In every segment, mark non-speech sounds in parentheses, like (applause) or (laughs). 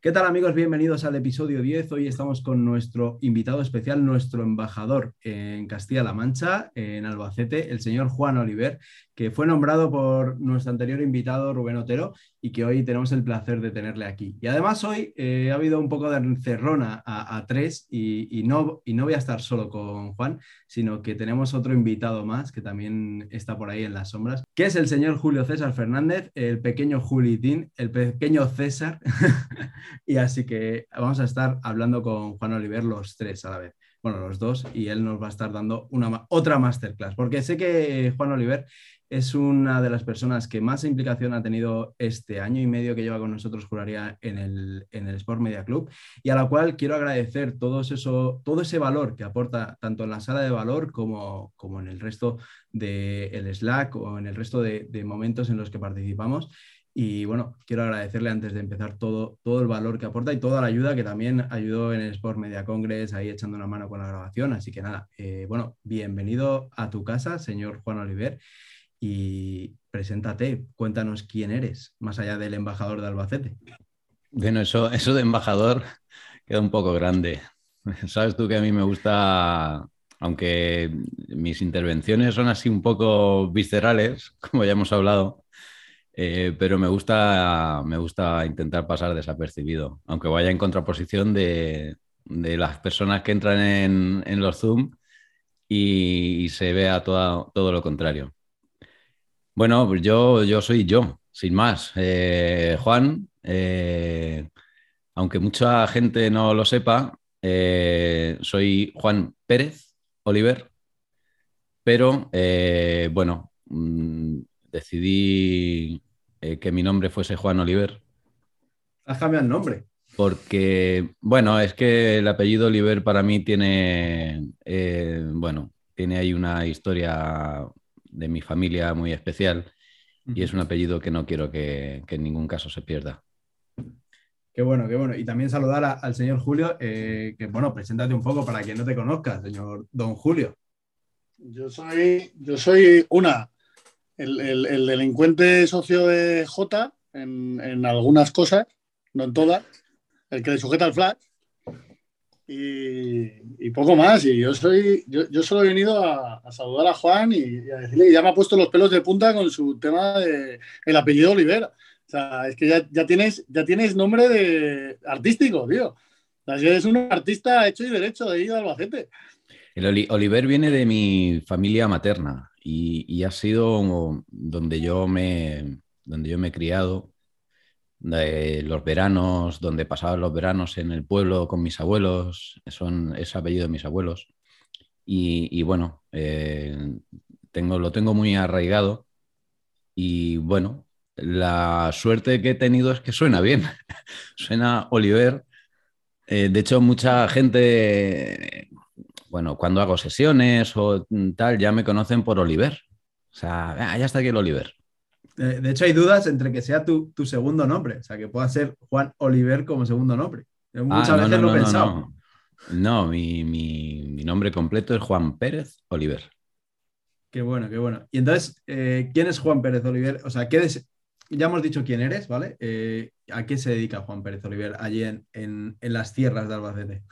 ¿Qué tal amigos? Bienvenidos al episodio 10. Hoy estamos con nuestro invitado especial, nuestro embajador en Castilla-La Mancha, en Albacete, el señor Juan Oliver, que fue nombrado por nuestro anterior invitado Rubén Otero y que hoy tenemos el placer de tenerle aquí. Y además hoy eh, ha habido un poco de encerrona a, tres y, no, y no voy a estar solo con Juan, sino que tenemos otro invitado más que también está por ahí en las sombras, que es el señor Julio César Fernández, el pequeño Julitín, el pequeño César. (laughs) y así que vamos a estar hablando con Juan Oliver los tres a la vez. Bueno, los dos, y él nos va a estar dando una, otra masterclass, porque sé que Juan Oliver es una de las personas que más implicación ha tenido este año y medio que lleva con nosotros, juraría, en el, en el Sport Media Club, y a la cual quiero agradecer todo, eso, todo ese valor que aporta tanto en la sala de valor como, como en el resto del Slack o en el resto de, de momentos en los que participamos. Y bueno, quiero agradecerle antes de empezar todo, todo el valor que aporta y toda la ayuda que también ayudó en el Sport Media Congress, ahí echando una mano con la grabación. Así que nada, eh, bueno, bienvenido a tu casa, señor Juan Oliver y preséntate, cuéntanos quién eres, más allá del embajador de Albacete. Bueno, eso, eso de embajador queda un poco grande. (laughs) Sabes tú que a mí me gusta, aunque mis intervenciones son así un poco viscerales, (laughs) como ya hemos hablado, eh, pero me gusta, me gusta intentar pasar desapercibido, aunque vaya en contraposición de, las personas que entran en, los Zoom y, se vea todo lo contrario. Bueno, pues yo, yo soy yo, sin más. Eh, Juan, eh, aunque mucha gente no lo sepa, eh, soy Juan Pérez Oliver, pero bueno, mm, decidí que mi nombre fuese Juan Oliver. ¿Has cambiado el nombre? Porque, bueno, es que el apellido Oliver para mí tiene, bueno, tiene ahí una historia de mi familia muy especial y es un apellido que no quiero que, en ningún caso se pierda. Qué bueno, qué bueno. Y también saludar al señor Julio, eh, que bueno, preséntate un poco para quien no te conozca, señor Don Julio. Yo soy, yo soy una, el, delincuente socio de J en, en, algunas cosas, no en todas, el que le sujeta el flash y, poco más. Y yo soy, yo, solo he venido a, saludar a Juan y, a decirle ya me ha puesto los pelos de punta con su tema de el apellido Olivera. O sea, es que ya, ya tienes, ya tienes nombre de artístico, tío. O sea, es un artista hecho y derecho de ahí de Albacete. El Oliver viene de mi familia materna y, y, ha sido donde yo me, donde yo me he criado de los veranos, donde pasaba los veranos en el pueblo con mis abuelos, son, es apellido de mis abuelos. Y, bueno, eh, tengo, lo tengo muy arraigado y bueno, la suerte que he tenido es que suena bien, (laughs) suena Oliver. Eh, de hecho, mucha gente, bueno, cuando hago sesiones o tal, ya me conocen por Oliver. O sea, ah, ya está aquí el Oliver. De hecho, hay dudas entre que sea tu, segundo nombre, o sea, que pueda ser Juan Oliver como segundo nombre. Ah, muchas veces lo he pensado. No, mi, nombre completo es Juan Pérez Oliver. Qué bueno, qué bueno. Y entonces, eh, ¿quién es Juan Pérez Oliver? O sea, ya hemos dicho quién eres, ¿vale? Eh, ¿A qué se dedica Juan Pérez Oliver allí en, las tierras de Albacete?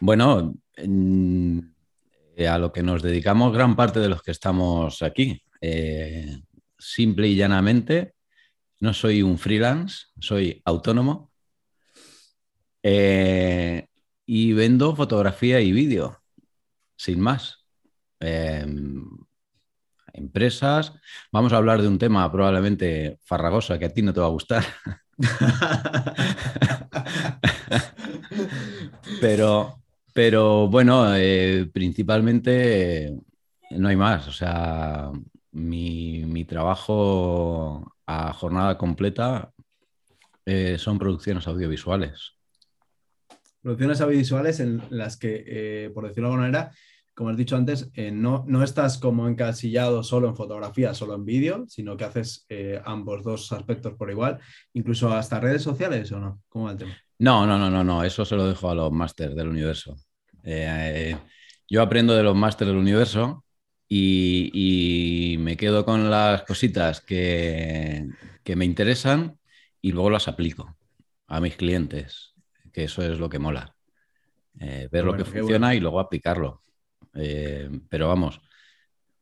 Bueno, eh, a lo que nos dedicamos gran parte de los que estamos aquí simple y llanamente, no soy un freelance, soy autónomo eh, y vendo fotografía y vídeo, sin más. Em, empresas, vamos a hablar de un tema probablemente farragoso que a ti no te va a gustar. (laughs) pero, pero bueno, eh, principalmente no hay más. O sea, mi, trabajo a jornada completa eh, son producciones audiovisuales. Producciones audiovisuales en las que, eh, por decirlo de alguna manera, como has dicho antes, eh, no, no, estás como encasillado solo en fotografía, solo en vídeo, sino que haces ambos dos aspectos por igual, incluso hasta redes sociales o no? ¿Cómo va el tema? No, no, no, no, no, eso se lo dejo a los másters del universo. yo aprendo de los másters del universo y, me quedo con las cositas que, me interesan y luego las aplico. a mis clientes, que eso es lo que mola. Eh, ver lo que funciona bueno. y luego aplicarlo. Eh, pero vamos,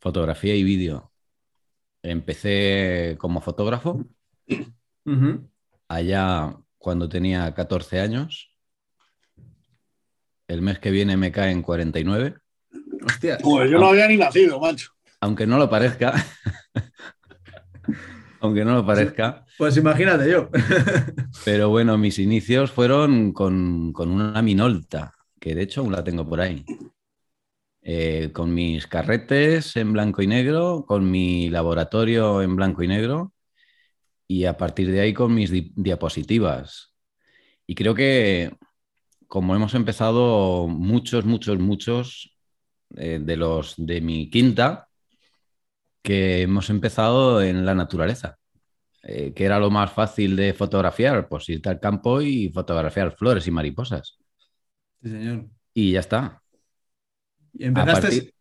fotografía y vídeo. Empecé como fotógrafo allá cuando tenía 14 años. El mes que viene me caen 49, Hostia. Pues yo no había ni nacido, macho. aunque no lo parezca. aunque no lo parezca. Pues imagínate yo. Pero bueno, mis inicios fueron con, con una Minolta, que de hecho aún la tengo por ahí. Eh, con mis carretes en blanco y negro, con mi laboratorio en blanco y negro y a partir de ahí con mis di- diapositivas. Y creo que como hemos empezado muchos, muchos, muchos eh, de los de mi quinta, que hemos empezado en la naturaleza. Eh, que era lo más fácil de fotografiar, pues irte al campo y fotografiar flores y mariposas. Sí, señor. Y ya está. ¿Y empezaste, partir-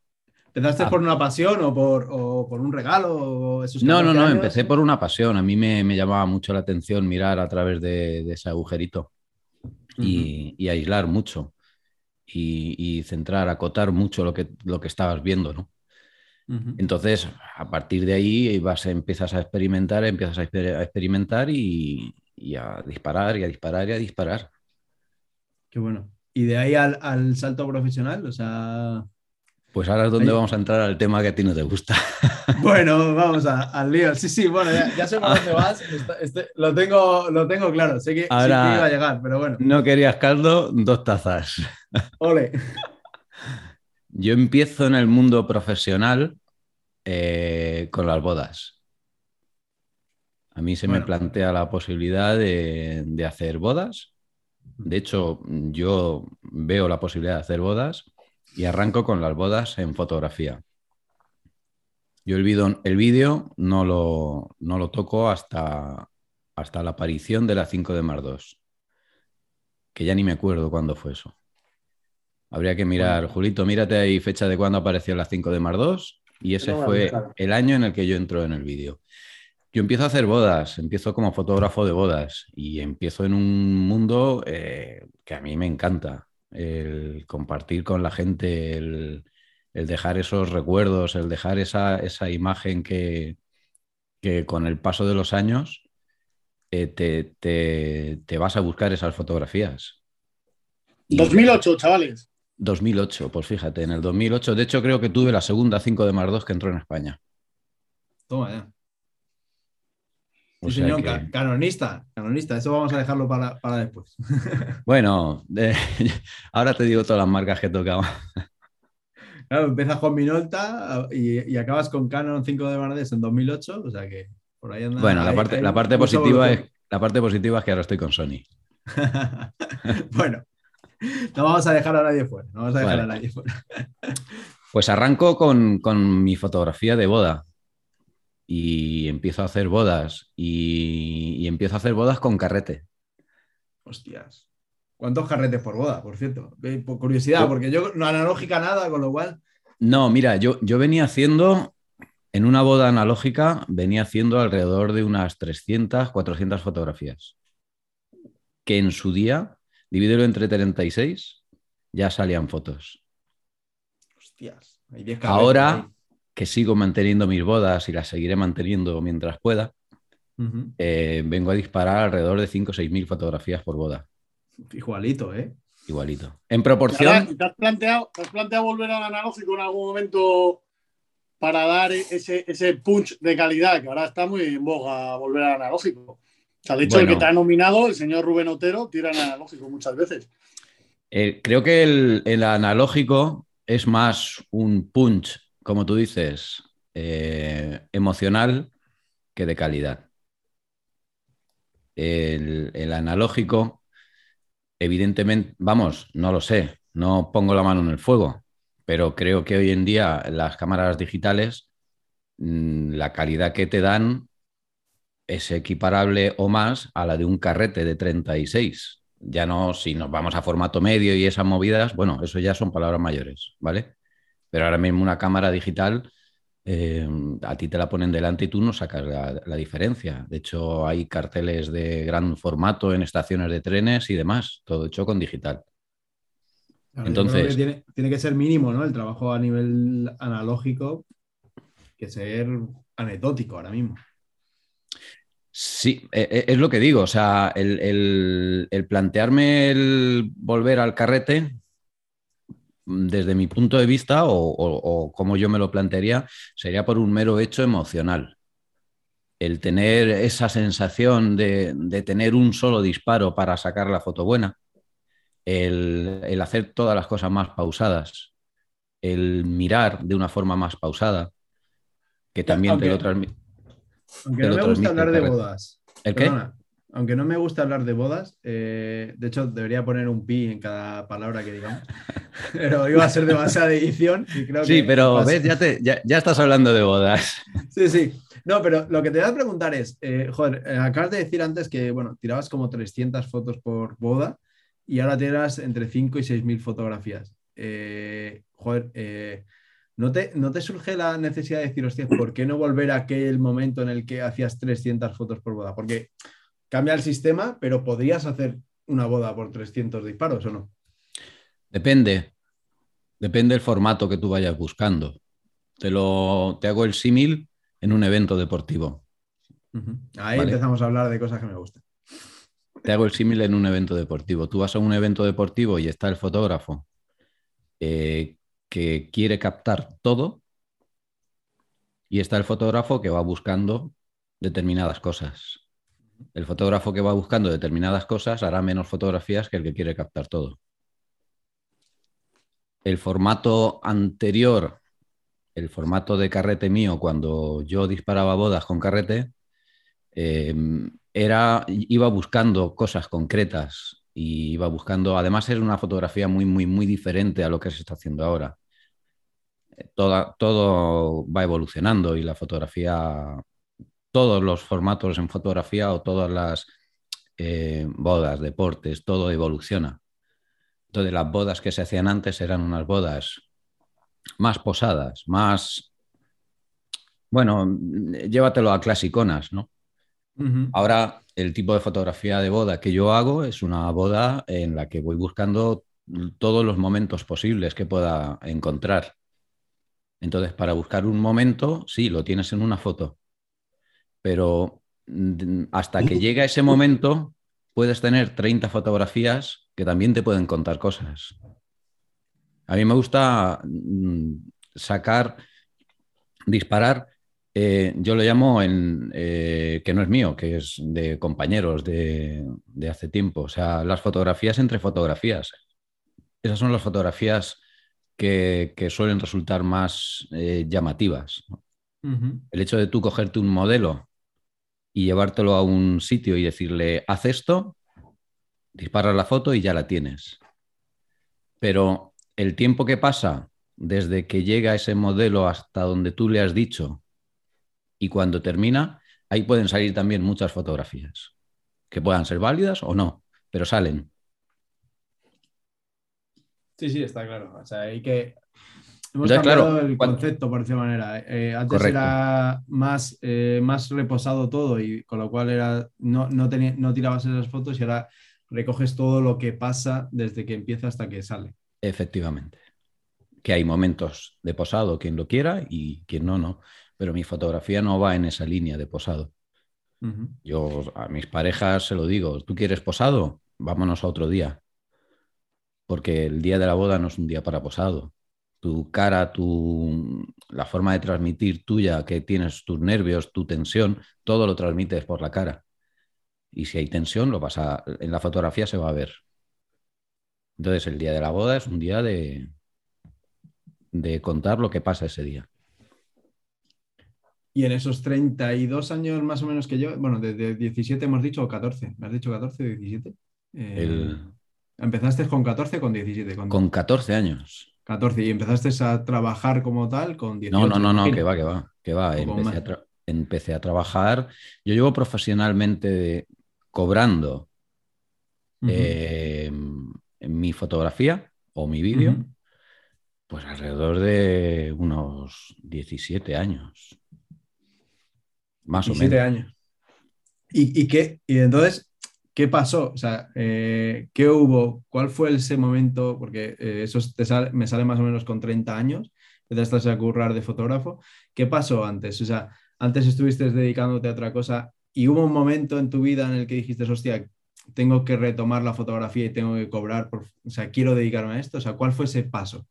empezaste a- por una pasión o por, o por un regalo? O esos No, no, 14 no, años? empecé por una pasión. A mí me, me llamaba mucho la atención mirar a través de, de ese agujerito y, y aislar mucho y, y centrar, acotar mucho lo que, lo que estabas viendo, ¿no? Entonces, a partir de ahí vas, empiezas a experimentar, empiezas a, exper- a experimentar y, y a disparar y a disparar y a disparar. Qué bueno. ¿Y de ahí al, al salto profesional? O sea, Pues ahora es donde Ahí- vamos a entrar al tema que a ti no te gusta. (laughs) bueno, vamos a- al lío. Sí, sí, bueno, ya, ya sé por dónde vas. Está- este- lo, tengo, lo tengo claro. Sé que sí Ahora- que iba a llegar, pero bueno. No querías caldo, dos tazas. (laughs) Ole. Yo empiezo en el mundo profesional eh, con las bodas. A mí se Bueno. me plantea la posibilidad de, de hacer bodas. De hecho, yo veo la posibilidad de hacer bodas y arranco con las bodas en fotografía. Yo el vídeo, el vídeo no, lo, no lo toco hasta, hasta la aparición de la 5 de Mar 2, que ya ni me acuerdo cuándo fue eso. Habría que mirar, Julito, mírate ahí fecha de cuándo apareció la 5 de Mar 2 y ese No fue el año en el que yo entro en el vídeo. Yo empiezo a hacer bodas, empiezo como fotógrafo de bodas y empiezo en un mundo eh, que a mí me encanta, el compartir con la gente, el, el dejar esos recuerdos, el dejar esa, esa imagen que, que con el paso de los años eh, te, te- te vas a buscar esas fotografías. Y- 2008, chavales. 2008, pues fíjate, en el 2008, de hecho creo que tuve la segunda 5 de Mar 2 que entró en España. Toma ya. O Sí, señor, que- canonista, canonista. Eso vamos a dejarlo para, para después. (laughs) Bueno, (laughs) ahora te digo todas las marcas que he tocado. Claro, empiezas con Minolta y, y acabas con Canon 5 de Mardes en 2008, o sea que por ahí anda. Bueno, la parte, la positiva es, la parte positiva es que ahora estoy con Sony. (laughs) bueno, no vamos a dejar a nadie fuera. No vamos a dejar Vale. a nadie fuera. Pues arranco con, con mi fotografía de boda y empiezo a hacer bodas y, y empiezo a hacer bodas con carrete. Hostias. ¿Cuántos carretes por boda, por cierto? Por curiosidad, porque yo no analógica nada, con lo cual. No, mira, yo, yo venía haciendo, en una boda analógica, venía haciendo alrededor de unas 300, 400 fotografías. Que en su día, divídelo entre 36, ya salían fotos. Hostias. Hay 10 carretes Ahora ahí. Que sigo manteniendo mis bodas y las seguiré manteniendo mientras pueda, eh, vengo a disparar alrededor de 5 o 6 mil fotografías por boda, Igualito, ¿eh? igualito. En Ahora, proporción, ¿Te has, planteado, te has planteado volver al analógico en algún momento para dar ese, ese punch de calidad? Que ahora está muy en boga volver al analógico. O sea, de hecho, el que te ha nominado, el señor Rubén Otero, tira en analógico muchas veces. eh, creo que el, el analógico es más un punch, como tú dices, eh, emocional que de calidad. El, el analógico, evidentemente, vamos, no lo sé, no pongo la mano en el fuego, pero creo que hoy en día las cámaras digitales, mm, la calidad que te dan es equiparable o más a la de un carrete de 36. Ya no, si nos vamos a formato medio y esas movidas, bueno, eso ya son palabras mayores, ¿vale? Pero ahora mismo una cámara digital eh, a ti te la ponen delante y tú no sacas la, diferencia. De hecho, hay carteles de gran formato en estaciones de trenes y demás, todo hecho con digital. Entonces, tiene, tiene, que ser mínimo, ¿no? El trabajo a nivel analógico, que ser anecdótico ahora mismo. Sí, e, e, es lo que digo. O sea, el, plantearme el volver al carrete, desde mi punto de vista, o, como yo me lo plantearía, sería por un mero hecho emocional. El tener esa sensación de, tener un solo disparo para sacar la foto buena, el, hacer todas las cosas más pausadas, el mirar de una forma más pausada, que también te lo transmite. Aunque no me gusta hablar de bodas. ¿El qué? Aunque no me gusta hablar de bodas, eh, de hecho debería poner un pi en cada palabra que digamos, (laughs) pero iba a ser demasiada edición. Y creo sí, pero ves, ya, te, ya, estás hablando de bodas. Sí, sí. No, pero lo que te voy a preguntar es, eh, joder, eh, acabas de decir antes que, bueno, tirabas como 300 fotos por boda y ahora tiras entre 5 y 6 mil fotografías. joder, ¿No te, ¿No te, surge la necesidad de decir, hostia, ¿por qué no volver a aquel momento en el que hacías 300 fotos por boda? Porque cambia el sistema, pero podrías hacer una boda por 300 disparos o no. Depende. Depende del formato que tú vayas buscando. Te, lo, te hago el símil en un evento deportivo. Ahí empezamos a hablar de cosas que me gustan. Te hago el símil en un evento deportivo. Tú vas a un evento deportivo y está el fotógrafo eh, que quiere captar todo y está el fotógrafo que va buscando determinadas cosas. El fotógrafo que va buscando determinadas cosas hará menos fotografías que el que quiere captar todo. El formato anterior, el formato de carrete mío, cuando yo disparaba bodas con carrete, em, era, iba buscando cosas concretas y iba buscando, además es una fotografía muy, muy, muy diferente a lo que se está haciendo ahora todo va evolucionando y la fotografía, todos los formatos en fotografía o todas las eh, bodas, deportes, todo evoluciona. Entonces las bodas que se hacían antes eran unas bodas más posadas, más, bueno, llévatelo a clasiconas, ¿no? Ahora el tipo de fotografía de boda que yo hago es una boda en la que voy buscando todos los momentos posibles que pueda encontrar. Entonces, para buscar un momento, sí, lo tienes en una foto, pero mm, hasta que llega ese momento, puedes tener 30 fotografías que también te pueden contar cosas. A mí me gusta mm, sacar, disparar, eh, yo lo llamo en, eh, que no es mío, que es de compañeros de, hace tiempo, o sea, las fotografías entre fotografías. Esas son las fotografías que, suelen resultar más eh, llamativas. El hecho de tú cogerte un modelo y llevártelo a un sitio y decirle, haz esto, disparas la foto y ya la tienes. Pero el tiempo que pasa desde que llega ese modelo hasta donde tú le has dicho y cuando termina, ahí pueden salir también muchas fotografías, que puedan ser válidas o no, pero salen. Sí, sí, está claro. O sea, hay que. Hemos cambiado el concepto, por decirlo manera. Eh, antes era más, eh, más reposado todo y con lo cual era no, no, no tirabas esas fotos y ahora recoges todo lo que pasa desde que empieza hasta que sale. Efectivamente. Que hay momentos de posado, quien lo quiera y quien no, no. Pero mi fotografía no va en esa línea de posado. Yo a mis parejas se lo digo, ¿tú quieres posado? Vámonos a otro día porque el día de la boda no es un día para posado. Tu cara, tu, la forma de transmitir tuya, que tienes tus nervios, tu tensión, todo lo transmites por la cara. Y si hay tensión, lo vas a, en la fotografía se va a ver. Entonces, el día de la boda es un día de, de contar lo que pasa ese día. Y en esos 32 años más o menos que yo, bueno, desde 17 hemos dicho o 14, ¿me has dicho 14 o 17? el, Empezaste con 14 con 17. Con, 14 años. 14 y empezaste a trabajar como tal con 18. No, no, no, no, que va, que va, que va. Empecé a, trabajar. Yo llevo profesionalmente cobrando eh, mi fotografía o mi vídeo, Pues alrededor de unos 17 años. Más o menos. años. ¿Y, y, qué, y entonces, qué pasó? O sea, eh, ¿qué hubo? ¿Cuál fue ese momento? Porque eh, eso me sale más o menos con 30 años, empezaste a currar de fotógrafo. ¿Qué pasó antes? O sea, antes estuviste dedicándote a otra cosa y hubo un momento en tu vida en el que dijiste, hostia, tengo que retomar la fotografía y tengo que cobrar, por, o sea, quiero dedicarme a esto. O sea, ¿cuál fue ese paso?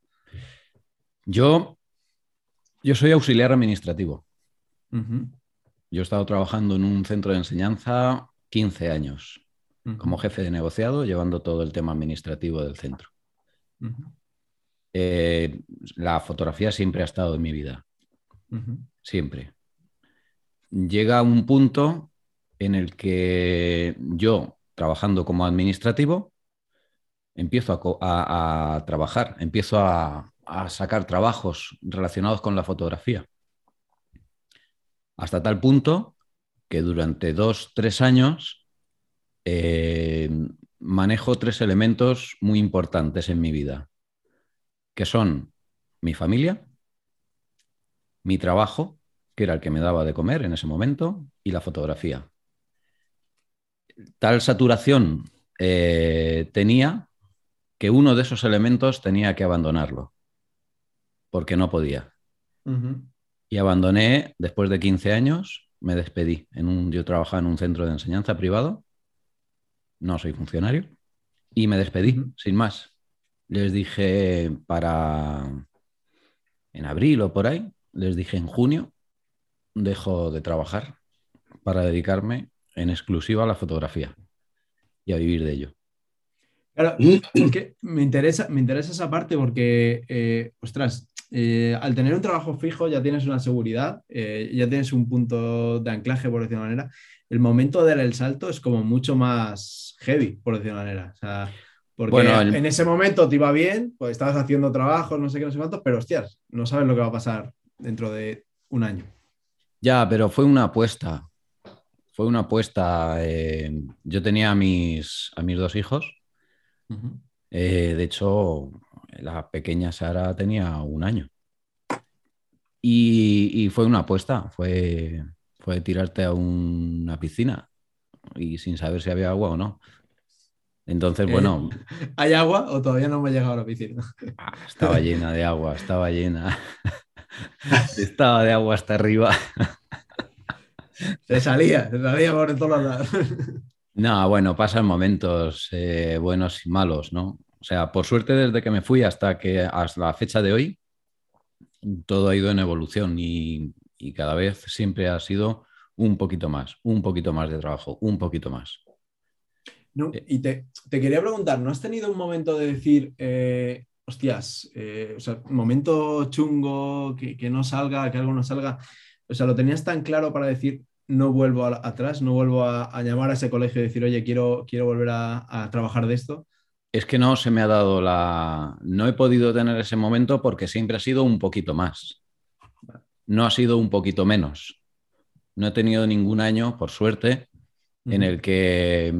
Yo, yo soy auxiliar administrativo. Yo he estado trabajando en un centro de enseñanza 15 años como jefe de negociado, llevando todo el tema administrativo del centro. Eh, la fotografía siempre ha estado en mi vida. Siempre. Llega un punto en el que yo, trabajando como administrativo, empiezo a, trabajar, empiezo a, sacar trabajos relacionados con la fotografía. Hasta tal punto que durante dos, tres años eh, manejo tres elementos muy importantes en mi vida, que son mi familia, mi trabajo, que era el que me daba de comer en ese momento, y la fotografía. Tal saturación eh, tenía que uno de esos elementos tenía que abandonarlo, porque no podía. Y abandoné después de 15 años, me despedí. En un, yo trabajaba en un centro de enseñanza privado, no soy funcionario, y me despedí, sin más. Les dije para en abril o por ahí, les dije en junio, dejo de trabajar para dedicarme en exclusiva a la fotografía y a vivir de ello. Claro, que me interesa, me interesa esa parte porque, eh, ostras, eh, al tener un trabajo fijo ya tienes una seguridad, eh, ya tienes un punto de anclaje, por decirlo de manera. El momento de dar el salto es como mucho más heavy, por decirlo de manera. O sea, porque en ese momento te iba bien, pues estabas haciendo trabajos, no sé qué, no sé cuántos, pero hostias, no sabes lo que va a pasar dentro de un año. Ya, pero fue una apuesta. Fue una apuesta. Eh, yo tenía a mis, a mis dos hijos. Eh, de hecho, la pequeña Sara tenía un año. Y, fue una apuesta. Fue, fue tirarte a una piscina y sin saber si había agua o no. Entonces, bueno. (laughs) ¿Hay agua o todavía no me ha llegado a la piscina? Ah, estaba llena de agua, estaba llena. (laughs) estaba de agua hasta arriba. se salía, se salía por todos lados. no, bueno, pasan momentos eh, buenos y malos, ¿no? O sea, por suerte, desde que me fui hasta que hasta la fecha de hoy, todo ha ido en evolución y cada vez siempre ha sido un poquito más, un poquito más de trabajo, un poquito más. Eh, y te, quería preguntar, ¿no has tenido un momento de decir, eh, hostias, eh, o sea, un momento chungo, que, no salga, que algo no salga? O sea, ¿lo tenías tan claro para decir, no vuelvo atrás, no vuelvo a, llamar a ese colegio y decir, oye, quiero, quiero volver a, trabajar de esto? Es que no se me ha dado la... No he podido tener ese momento porque siempre ha sido un poquito más. No ha sido un poquito menos. No he tenido ningún año, por suerte, en el que,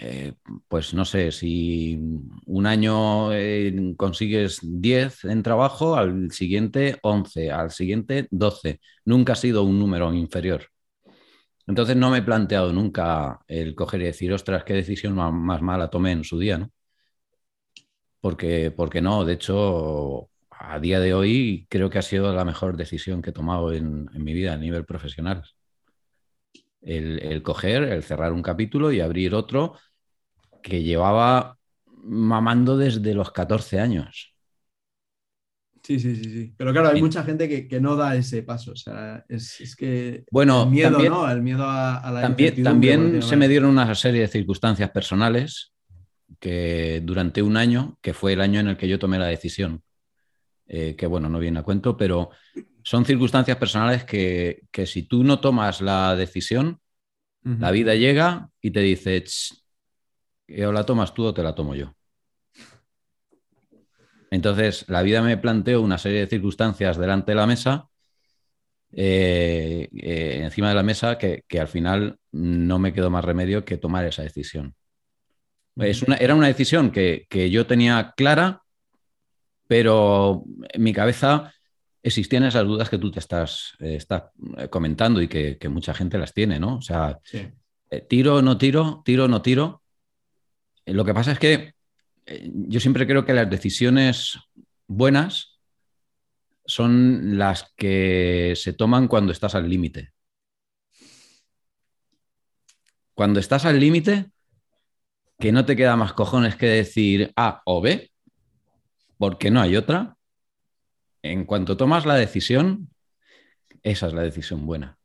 eh, pues no sé, si un año eh, consigues 10 en trabajo, al siguiente 11, al siguiente 12. Nunca ha sido un número inferior. Entonces no me he planteado nunca el coger y decir, ostras, qué decisión más, mala tomé en su día, ¿no? Porque, porque no, de hecho, a día de hoy creo que ha sido la mejor decisión que he tomado en, en mi vida a nivel profesional el, coger, el cerrar un capítulo y abrir otro que llevaba mamando desde los 14 años. Sí, sí, sí, sí. Pero claro, hay mucha gente que, no da ese paso. O sea, es, que bueno, el miedo, ¿no? El miedo a, la También, también se me dieron una serie de circunstancias personales que durante un año, que fue el año en el que yo tomé la decisión, eh, que bueno, no viene a cuento, pero son circunstancias personales que, si tú no tomas la decisión, la vida llega y te dice, o la tomas tú o te la tomo yo. Entonces, la vida me planteó una serie de circunstancias delante de la mesa, eh, eh, encima de la mesa, que, al final no me quedó más remedio que tomar esa decisión. Es una, era una decisión que, que yo tenía clara, pero en mi cabeza existían esas dudas que tú te estás, eh, eh, comentando y que, mucha gente las tiene, ¿no? O sea, eh, tiro, no tiro, tiro, no tiro. Lo que pasa es que yo siempre creo que las decisiones buenas son las que se toman cuando estás al límite. Cuando estás al límite, que no te queda más cojones que decir A o B, porque no hay otra, en cuanto tomas la decisión, esa es la decisión buena.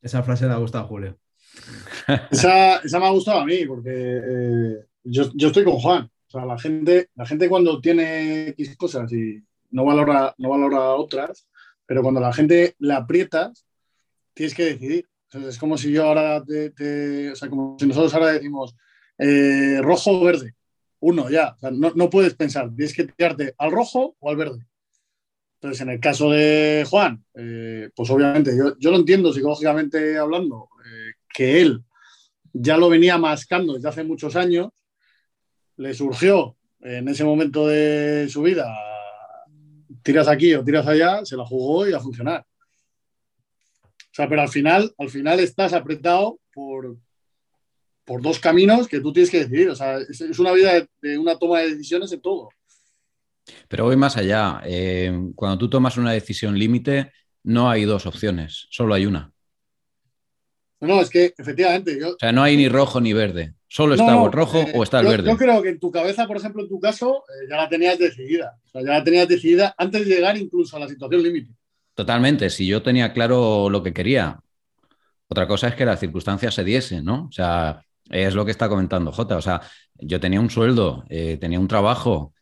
Esa frase le ha gustado a Julio. (laughs) esa, me ha gustado a mí, porque eh, yo, estoy con Juan. O sea, la gente, la gente cuando tiene X cosas y no valora, no valora otras, pero cuando la gente la aprietas, tienes que decidir. es como si yo ahora te, o sea, como si nosotros ahora decimos eh, rojo o verde. Uno, ya. no, no, puedes pensar. Tienes que tirarte al rojo o al verde. Entonces, en el caso de Juan, eh, pues obviamente yo, yo, lo entiendo psicológicamente hablando, eh, que él ya lo venía mascando desde hace muchos años, le surgió en ese momento de su vida, tiras aquí o tiras allá, se la jugó y a funcionar. O sea, pero al final, al final estás apretado por, por dos caminos que tú tienes que decidir. O sea, es, una vida de una toma de decisiones en todo. Pero voy más allá. Eh, cuando tú tomas una decisión límite, no hay dos opciones, solo hay una. No, es que efectivamente. o sea, no hay ni rojo ni verde. Solo está el rojo o está el verde. Yo creo que en tu cabeza, por ejemplo, en tu caso, eh, ya la tenías decidida. O sea, ya la tenías decidida antes de llegar incluso a la situación límite. Totalmente. Si yo tenía claro lo que quería. Otra cosa es que las circunstancias se diesen, ¿no? O sea, es lo que está comentando Jota. O sea, yo tenía un sueldo, eh, tenía un trabajo,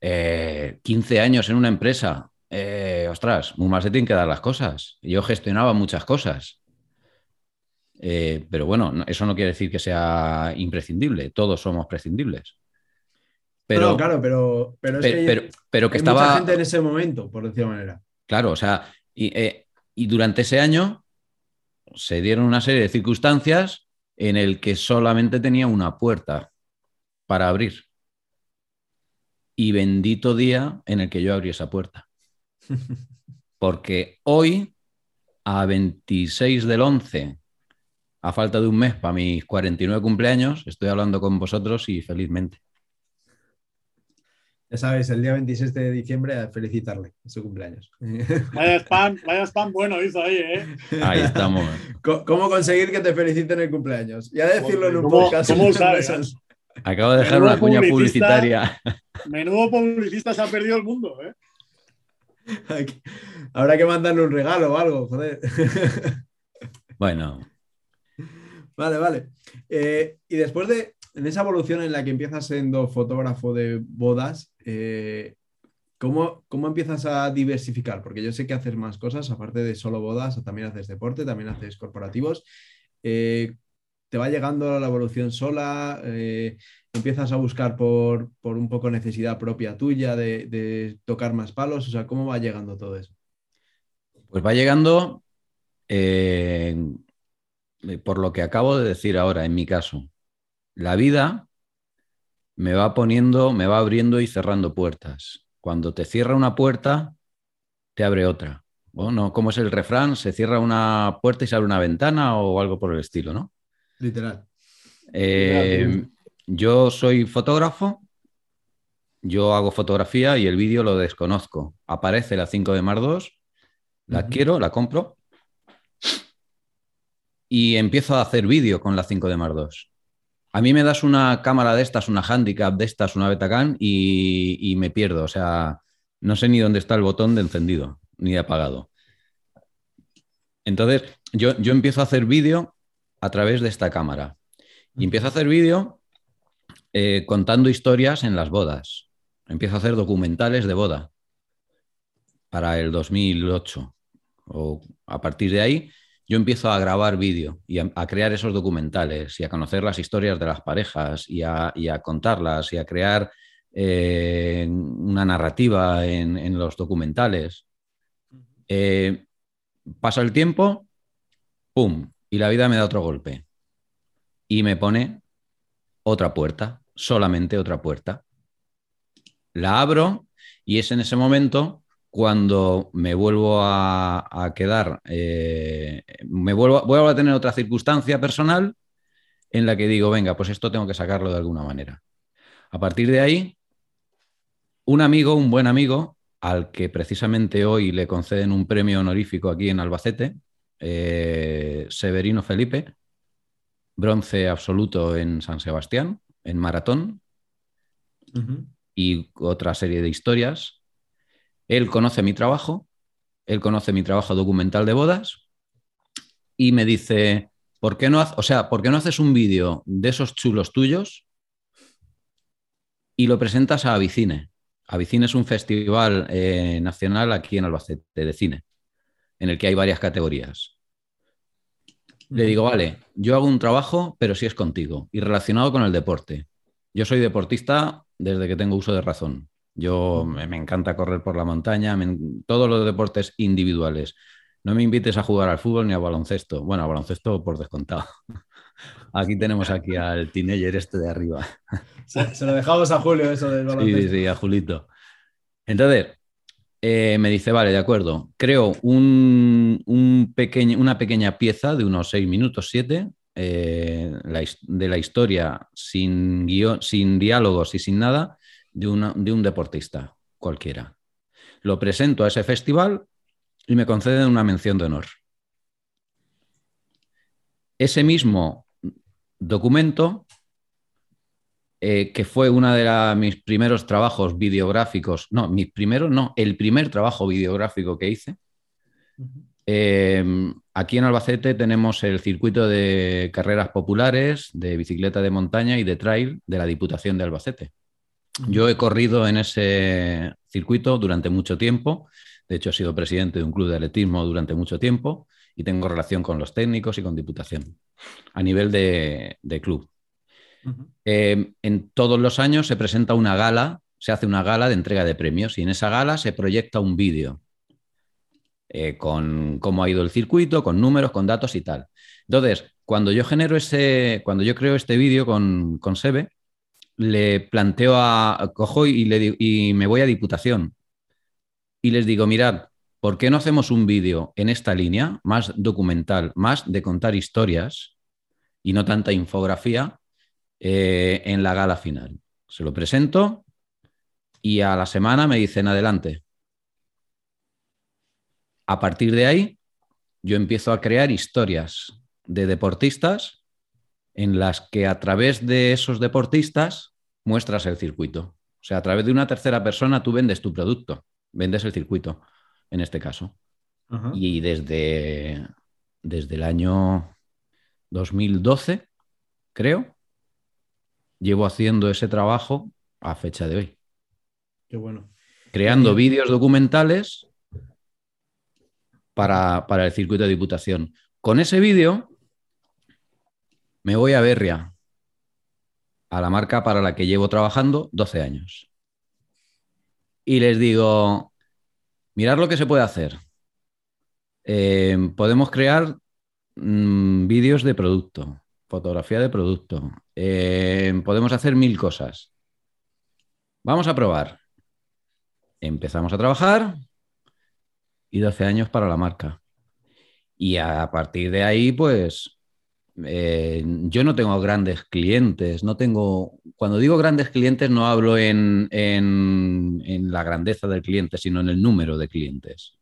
15 eh, años en una empresa, eh, ostras, muy mal se tienen que dar las cosas. Yo gestionaba muchas cosas. Eh, pero bueno, eso no quiere decir que sea imprescindible, todos somos prescindibles. Pero, claro, pero, pero es que, pero, que estaba... mucha gente en ese momento, por decirlo manera. Claro, o sea, y, y durante ese año se dieron una serie de circunstancias en el que solamente tenía una puerta para abrir y bendito día en el que yo abrí esa puerta. (laughs) Porque hoy, a 26 del 11, a falta de un mes para mis 49 cumpleaños, estoy hablando con vosotros y felizmente. Ya sabéis, el día 26 de diciembre a felicitarle en su cumpleaños. Vaya spam, vaya spam bueno hizo ahí, ¿eh? Ahí estamos. ¿Cómo conseguir que te feliciten el cumpleaños? Ya decirlo en un podcast. ¿Cómo (laughs) sabes? Acabo de dejar una cuña publicitaria. Menudo publicista se ha perdido el mundo, ¿eh? Habrá que mandarle un regalo o algo, joder. Bueno. Vale, vale. Eh, y después de, en esa evolución en la que empiezas siendo fotógrafo de bodas, eh, ¿cómo, ¿cómo, empiezas a diversificar? Porque yo sé que haces más cosas, aparte de solo bodas, también haces deporte, también haces corporativos. Eh, ¿Te va llegando la evolución sola? empiezas a buscar por, un poco necesidad propia tuya de, tocar más palos? O sea, ¿cómo va llegando todo eso? Pues va llegando eh, por lo que acabo de decir ahora, en mi caso. La vida me va poniendo, me va abriendo y cerrando puertas. Cuando te cierra una puerta, te abre otra. Bueno, ¿cómo es el refrán? Se cierra una puerta y se abre una ventana o algo por el estilo, ¿no? Literal. Eh, yo soy fotógrafo, yo hago fotografía y el vídeo lo desconozco. Aparece la 5 de Mar 2, la quiero, la compro y empiezo a hacer vídeo con la 5 de Mar 2. A mí me das una cámara de estas, una handicap de estas, una Betacam y, y me pierdo. O sea, no sé ni dónde está el botón de encendido ni de apagado. Entonces, yo, yo empiezo a hacer vídeo a través de esta cámara. Y empiezo a hacer vídeo eh, contando historias en las bodas. Empiezo a hacer documentales de boda para el 2008. O a partir de ahí, yo empiezo a grabar vídeo y a, crear esos documentales y a conocer las historias de las parejas y a, contarlas y a crear eh, una narrativa en, los documentales. Eh, pasa el tiempo, ¡pum! Y la vida me da otro golpe. Y me pone otra puerta solamente otra puerta. La abro Y es en ese momento cuando me vuelvo a, quedar, eh, me vuelvo, vuelvo a tener otra circunstancia personal en la que digo, venga, pues esto tengo que sacarlo de alguna manera. A partir de ahí, un amigo, un buen amigo, al que precisamente hoy le conceden un premio honorífico aquí en Albacete, eh, Severino Felipe, bronce absoluto en San Sebastián, en maratón, y otra serie de historias. Él conoce mi trabajo, él conoce mi trabajo documental de bodas y me dice, ¿por qué no, o sea, ¿por qué no haces un vídeo de esos chulos tuyos y lo presentas a Avicine? Avicine es un festival eh, nacional aquí en Albacete de cine, en el que hay varias categorías. Le digo, vale, yo hago un trabajo, pero sí es contigo y relacionado con el deporte. Yo soy deportista desde que tengo uso de razón. Yo me, encanta correr por la montaña, todos los deportes individuales. No me invites a jugar al fútbol ni a baloncesto. Bueno, a baloncesto por descontado. (laughs) Aquí tenemos aquí al teenager este de arriba. (laughs) Se, lo dejamos a Julio eso del baloncesto. Sí, sí, a Julito. Entonces, eh, me dice, vale, de acuerdo, creo un, pequeño, una pequeña pieza de unos seis minutos, siete, eh, de la historia sin, sin diálogos y sin nada de, de un deportista cualquiera. Lo presento a ese festival y me conceden una mención de honor. Ese mismo documento eh, que fue uno de mis primeros trabajos videográficos, no, mis primeros, no, el primer trabajo videográfico que hice. Eh, aquí en Albacete tenemos el circuito de carreras populares, de bicicleta de montaña y de trail de la Diputación de Albacete. Yo he corrido en ese circuito durante mucho tiempo. De hecho, he sido presidente de un club de atletismo durante mucho tiempo y tengo relación con los técnicos y con Diputación a nivel de club. Eh, en todos los años se presenta una gala, se hace una gala de entrega de premios y en esa gala se proyecta un vídeo eh, con cómo ha ido el circuito, con números, con datos y tal. Entonces, cuando yo genero ese, cuando yo creo este vídeo con, con Sebe, le planteo a, cojo y, le, y me voy a Diputación y les digo, mirad, ¿por qué no hacemos un vídeo en esta línea, más documental, más de contar historias y no tanta infografía? Eh, en la gala final. Se lo presento y a la semana me dicen adelante. A partir de ahí, yo empiezo a crear historias de deportistas en las que a través de esos deportistas muestras el circuito. O sea, a través de una tercera persona tú vendes tu producto, vendes el circuito, en este caso. Y desde, desde el año 2012, creo, llevo haciendo ese trabajo a fecha de hoy. Qué bueno. Creando vídeos documentales para, el circuito de diputación. Con ese vídeo me voy a Berria, a la marca para la que llevo trabajando 12 años. Y les digo, mirad lo que se puede hacer. Eh, podemos crear mm, vídeos de producto, fotografía de producto, eh, podemos hacer mil cosas. Vamos a probar. Empezamos a trabajar y 12 años para la marca. Y a partir de ahí, pues, eh, yo no tengo grandes clientes, no tengo, cuando digo grandes clientes no hablo en, la grandeza del cliente, sino en el número de clientes.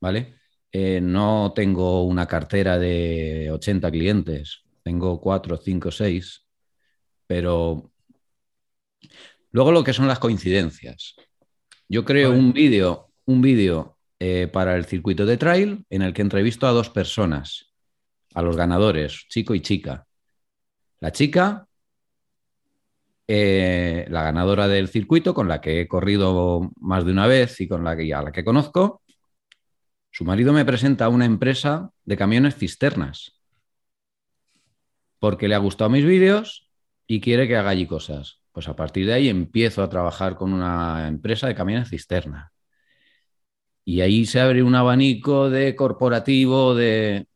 ¿Vale? Eh, no tengo una cartera de 80 clientes, tengo cuatro, cinco, seis, pero luego lo que son las coincidencias. Yo creo un vídeo, un vídeo eh, para el circuito de trail en el que entrevisto a dos personas, a los ganadores, chico y chica. La chica, eh, la ganadora del circuito, con la que he corrido más de una vez y con la que, a la que conozco, su marido me presenta una empresa de camiones cisternas porque le ha gustado mis vídeos y quiere que haga allí cosas. Pues a partir de ahí empiezo a trabajar con una empresa de camiones cisterna. Y ahí se abre un abanico de corporativo, de...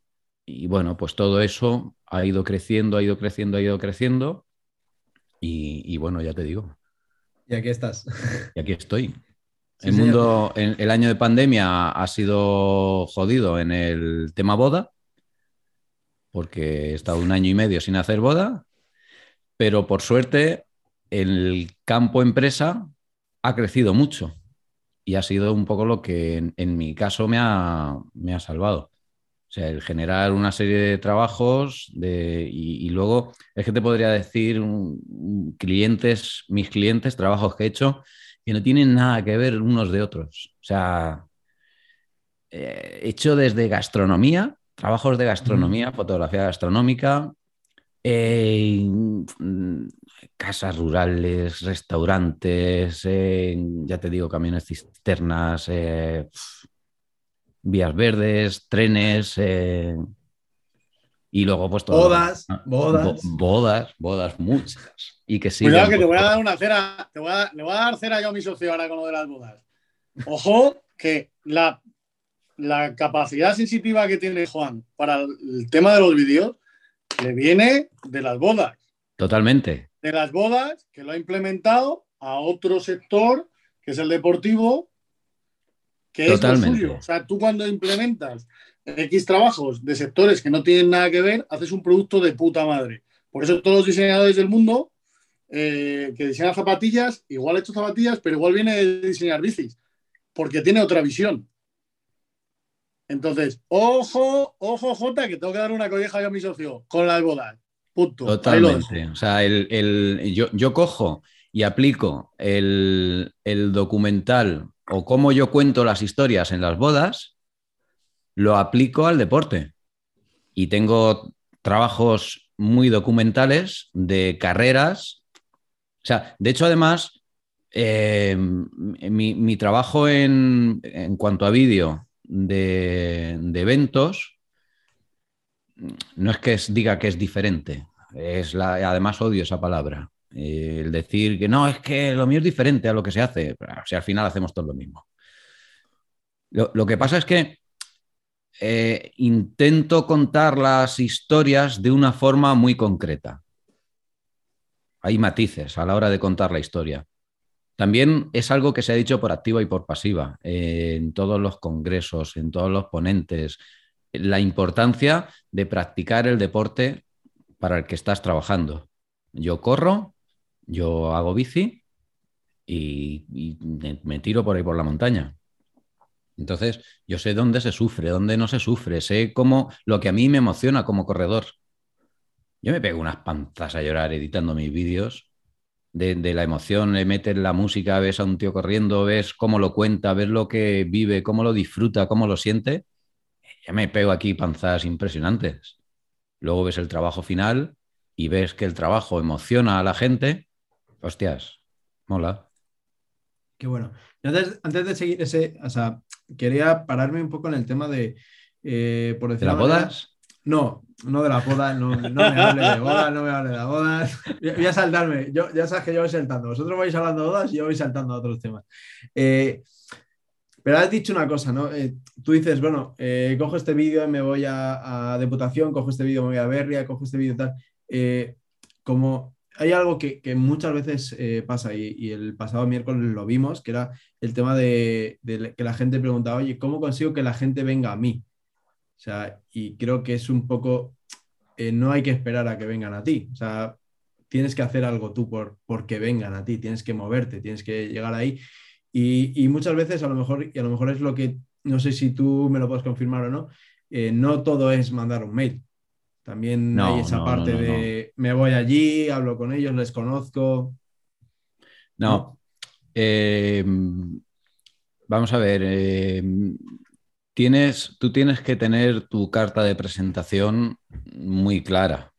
Y bueno, pues todo eso ha ido creciendo, ha ido creciendo, ha ido creciendo. Y, bueno, ya te digo. Y aquí estás. Y aquí estoy. el mundo, el año de pandemia ha sido jodido en el tema boda, porque he estado un año y medio sin hacer boda, pero por suerte el campo empresa ha crecido mucho y ha sido un poco lo que en, mi caso me ha, me ha, salvado. O sea, el generar una serie de trabajos de, y, luego es que te podría decir clientes, mis clientes, trabajos que he hecho que no tienen nada que ver unos de otros. O sea, eh, he hecho desde gastronomía, trabajos de gastronomía, fotografía gastronómica, eh, casas rurales, restaurantes, eh, ya te digo, camiones cisternas, eh, vías verdes, trenes. y luego, pues todo. Bodas, bodas. bodas, bodas, muchas. Y que sí. Cuidado que te voy a dar una cera. Te voy a, le voy a dar cera yo a mi socio ahora con lo de las bodas. Ojo, que la, la capacidad sensitiva que tiene Juan para el tema de los vídeos le viene de las bodas. Totalmente. De las bodas, que lo ha implementado a otro sector, que es el deportivo, que es lo suyo. O sea, tú cuando implementas X trabajos de sectores que no tienen nada que ver, haces un producto de puta madre. Por eso todos los diseñadores del mundo eh, que diseñan zapatillas, igual he hecho zapatillas, pero igual viene de diseñar bicis, porque tiene otra visión. Entonces, ojo, ojo, Jota, que tengo que dar una colleja yo a mi socio con las bodas. Punto. Totalmente. O sea, el, yo, cojo y aplico el, documental o cómo yo cuento las historias en las bodas, lo aplico al deporte. Y tengo trabajos muy documentales de carreras. O sea, de hecho, además, eh, mi, trabajo en, cuanto a vídeo de, eventos, no es que diga que es diferente, es la, además odio esa palabra. El decir que no, es que lo mío es diferente a lo que se hace, o sea, al final hacemos todo lo mismo. Lo, que pasa es que eh, intento contar las historias de una forma muy concreta. Hay matices a la hora de contar la historia. También es algo que se ha dicho por activa y por pasiva eh, en todos los congresos, en todos los ponentes, la importancia de practicar el deporte para el que estás trabajando. Yo corro, yo hago bici y, me tiro por ahí por la montaña. Entonces, yo sé dónde se sufre, dónde no se sufre, sé cómo lo que a mí me emociona como corredor. Yo me pego unas panzas a llorar editando mis vídeos de, la emoción, le metes la música, ves a un tío corriendo, ves cómo lo cuenta, ves lo que vive, cómo lo disfruta, cómo lo siente, ya me pego aquí panzas impresionantes. Luego ves el trabajo final y ves que el trabajo emociona a la gente, hostias, mola. Qué bueno. Antes, antes de seguir ese, o sea, quería pararme un poco en el tema de, eh, por decir ¿De las bodas? No, no de la boda, no, no me hable de boda, no me hable de la boda. Voy a saltarme, yo, ya sabes que yo voy saltando. Vosotros vais hablando de bodas y yo voy saltando a otros temas. Eh, pero has dicho una cosa, ¿no? Eh, tú dices, bueno, cojo este vídeo y me voy a, a, Deputación, cojo este vídeo y me voy a Berria, cojo este vídeo y tal. como hay algo que, muchas veces pasa y, el pasado miércoles lo vimos, que era el tema de, que la gente preguntaba, oye, ¿cómo consigo que la gente venga a mí? O sea, y creo que es un poco, eh, no hay que esperar a que vengan a ti. O sea, tienes que hacer algo tú por, vengan a ti, tienes que moverte, tienes que llegar ahí. Y, muchas veces a lo mejor, y a lo mejor es lo que, no sé si tú me lo puedes confirmar o no, eh, no todo es mandar un mail. También hay esa parte de me voy allí, hablo con ellos, les conozco. No. Eh, vamos a ver tienes, tú tienes que tener tu carta de presentación muy clara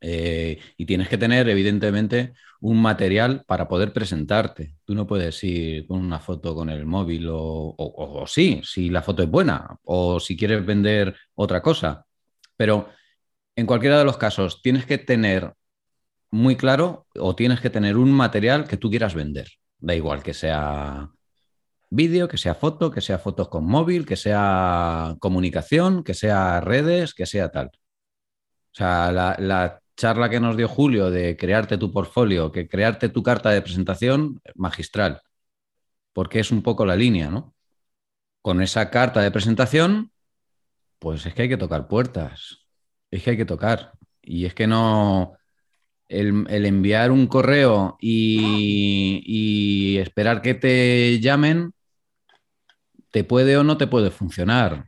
eh, y tienes que tener, evidentemente, un material para poder presentarte. Tú no puedes ir con una foto con el móvil o, o, sí, si la foto es buena o si quieres vender otra cosa. Pero en cualquiera de los casos, tienes que tener muy claro o tienes que tener un material que tú quieras vender. Da igual que sea vídeo, que sea foto, que sea fotos con móvil, que sea comunicación, que sea redes, que sea tal. O sea, la, charla que nos dio Julio de crearte tu portfolio, que crearte tu carta de presentación, magistral, porque es un poco la línea, ¿no? Con esa carta de presentación, pues es que hay que tocar puertas, es que hay que tocar. Y es que no, el, enviar un correo y, y, esperar que te llamen, te puede o no te puede funcionar.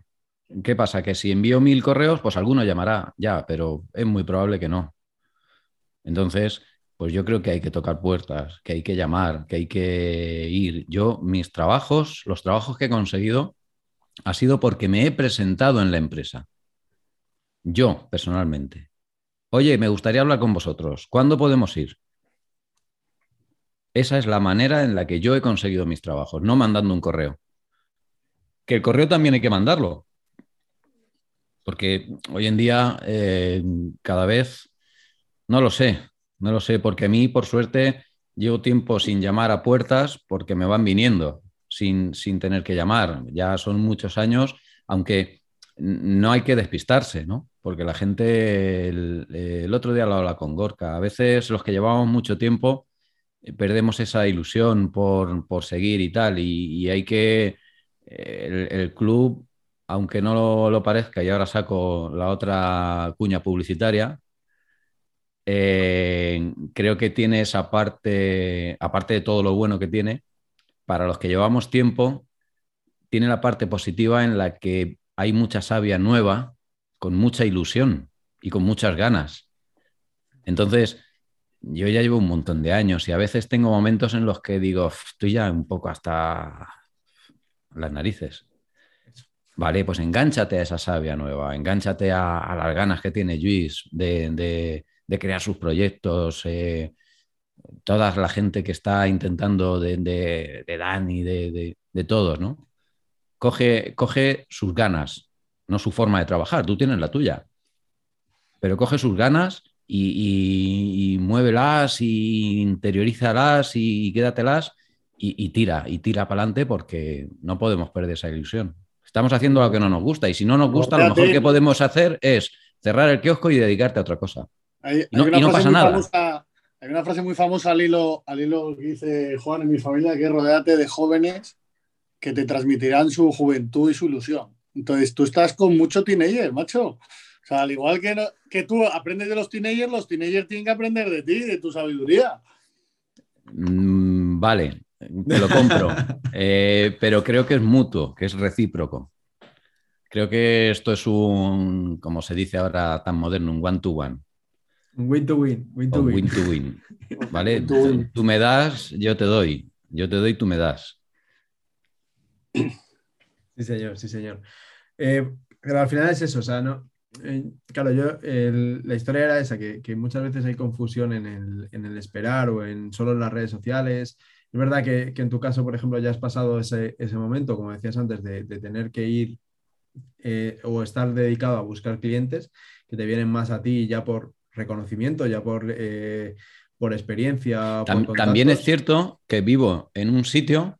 ¿Qué pasa? Que si envío mil correos, pues alguno llamará, ya, pero es muy probable que no. Entonces, pues yo creo que hay que tocar puertas, que hay que llamar, que hay que ir. Yo, mis trabajos, los trabajos que he conseguido, ha sido porque me he presentado en la empresa. Yo, personalmente. Oye, me gustaría hablar con vosotros. ¿Cuándo podemos ir? Esa es la manera en la que yo he conseguido mis trabajos, no mandando un correo. Que el correo también hay que mandarlo, porque hoy en día eh, cada vez, no lo sé, no lo sé, porque a mí, por suerte, llevo tiempo sin llamar a puertas porque me van viniendo sin, sin tener que llamar. Ya son muchos años, aunque no hay que despistarse, ¿no? Porque la gente, el, otro día lo hablaba con Gorka, a veces los que llevamos mucho tiempo eh, perdemos esa ilusión por, seguir y tal, y, hay que, el, club aunque no lo, parezca, y ahora saco la otra cuña publicitaria, eh, creo que tiene esa parte, aparte de todo lo bueno que tiene, para los que llevamos tiempo, tiene la parte positiva en la que hay mucha savia nueva, con mucha ilusión y con muchas ganas. Entonces, yo ya llevo un montón de años y a veces tengo momentos en los que digo, estoy ya un poco hasta las narices. Vale, pues engánchate a esa savia nueva, engánchate a, las ganas que tiene Luis de, crear sus proyectos, eh, toda la gente que está intentando de, de Dani, de, todos, ¿no? Coge, coge sus ganas, no su forma de trabajar, tú tienes la tuya, pero coge sus ganas y, muévelas y interiorízalas y, quédatelas y, y tira, y tira para adelante porque no podemos perder esa ilusión. Estamos haciendo lo que no nos gusta y si no nos gusta, lo mejor que podemos hacer es cerrar el kiosco y dedicarte a otra cosa. y no, pasa nada. hay una frase muy famosa al hilo, al hilo que dice Juan en mi familia, que es rodeate de jóvenes que te transmitirán su juventud y su ilusión. Entonces, tú estás con mucho teenager, macho. O sea, al igual que, que tú aprendes de los teenagers, los teenagers tienen que aprender de ti, de tu sabiduría. Mm, vale, te lo compro. (laughs) Eh, pero creo que es mutuo, que es recíproco. Creo que esto es un, como se dice ahora tan moderno, un one-to-one. Un win-to-win. Win to win. to win. (laughs) ¿Vale? tú, me das, yo te doy. Yo te doy, tú me das. (clears throat) Sí, señor, sí, señor. Eh, pero al final es eso, o sea, no, eh, claro, yo, la historia era esa, que, muchas veces hay confusión en el, en el, esperar o en solo en las redes sociales es verdad que, en tu caso, por ejemplo, ya has pasado ese, momento, como decías antes, de, tener que ir eh, o estar dedicado a buscar clientes que te vienen más a ti ya por reconocimiento, ya por, eh, por experiencia. también es cierto que vivo en un sitio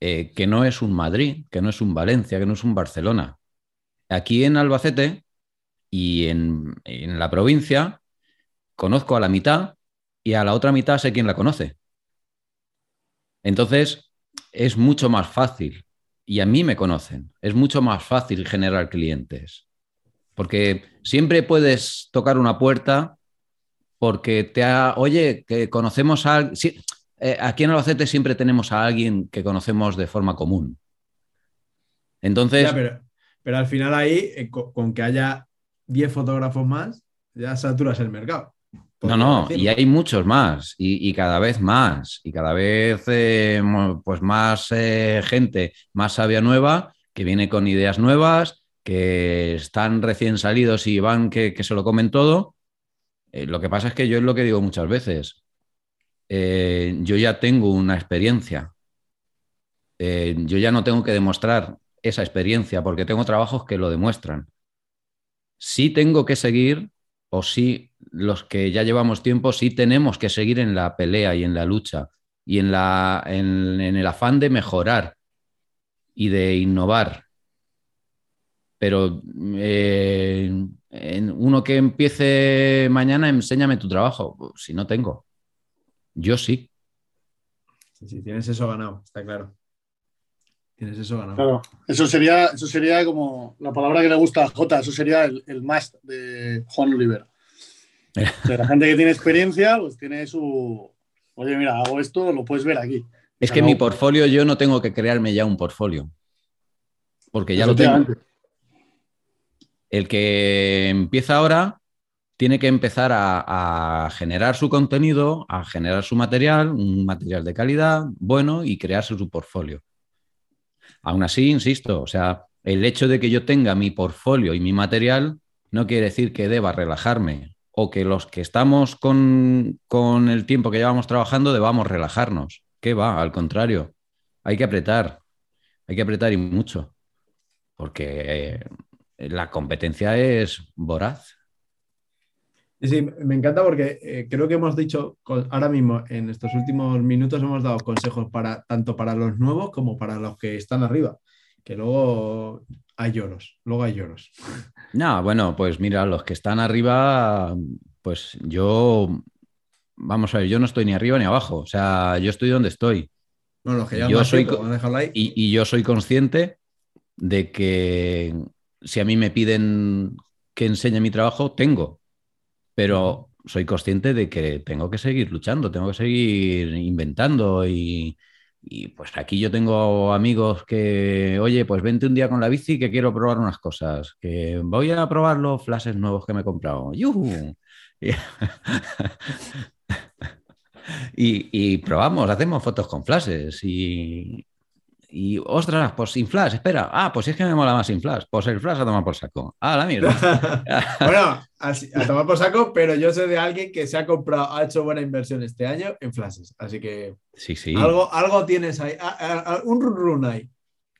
eh, que no es un Madrid, que no es un Valencia, que no es un Barcelona. Aquí en Albacete y en, en la provincia conozco a la mitad y a la otra mitad sé quién la conoce. Entonces, es mucho más fácil, y a mí me conocen, es mucho más fácil generar clientes, porque siempre puedes tocar una puerta porque te ha, oye, que conocemos a... Eh, aquí en Albacete siempre tenemos a alguien que conocemos de forma común. Entonces... pero, al final ahí, eh, con que haya 10 fotógrafos más, ya saturas el mercado. No, no, y hay muchos más, y, cada vez más, y cada vez eh, pues más gente, más sabia nueva, que viene con ideas nuevas, que están recién salidos y van que, se lo comen todo. Lo que pasa es que yo es lo que digo muchas veces, yo ya tengo una experiencia, yo ya no tengo que demostrar esa experiencia porque tengo trabajos que lo demuestran. Sí tengo que seguir o sí los que ya llevamos tiempo, sí tenemos que seguir en la pelea y en la lucha y en, la, en, el afán de mejorar y de innovar. Pero eh, en uno que empiece mañana, enséñame tu trabajo. Si no tengo. Yo sí. Si tienes eso ganado, está claro. Tienes eso ganado. Claro, eso sería, eso sería como la palabra que le gusta a Jota, eso sería el, el must de Juan Oliver. (laughs) la gente que tiene experiencia, pues tiene su. Oye, mira, hago esto, lo puedes ver aquí. Es que mi portfolio, yo no tengo que crearme ya un portfolio. Porque ya lo tengo. El que empieza ahora tiene que empezar a, generar su contenido, a generar su material, un material de calidad, bueno, y crearse su portfolio. Aún así, insisto, o sea, el hecho de que yo tenga mi portfolio y mi material no quiere decir que deba relajarme o que los que estamos con, con el tiempo que llevamos trabajando debamos relajarnos. ¿Qué va? Al contrario, hay que apretar, hay que apretar y mucho, porque eh, la competencia es voraz. Sí, me encanta porque eh, creo que hemos dicho ahora mismo, en estos últimos minutos, hemos dado consejos para tanto para los nuevos como para los que están arriba, que luego hay lloros, luego hay lloros. No, bueno, pues mira, los que están arriba, pues yo, vamos a ver, yo no estoy ni arriba ni abajo, o sea, yo estoy donde estoy. No, los que ya yo soy, y, y yo soy consciente de que si a mí me piden que enseñe mi trabajo, tengo pero soy consciente de que tengo que seguir luchando, tengo que seguir inventando y, pues aquí yo tengo amigos que, oye, pues vente un día con la bici que quiero probar unas cosas, que voy a probar los flashes nuevos que me he comprado. (laughs) y, y, probamos, hacemos fotos con flashes y, y ostras, pues sin flash, espera. Ah, pues es que me mola más sin flash. Pues el flash a tomar por saco. Ah, la mierda. (laughs) bueno, a, tomar por saco, pero yo sé de alguien que se ha comprado, ha hecho buena inversión este año en flashes. Así que sí, sí. Algo, algo tienes ahí, un run run ahí.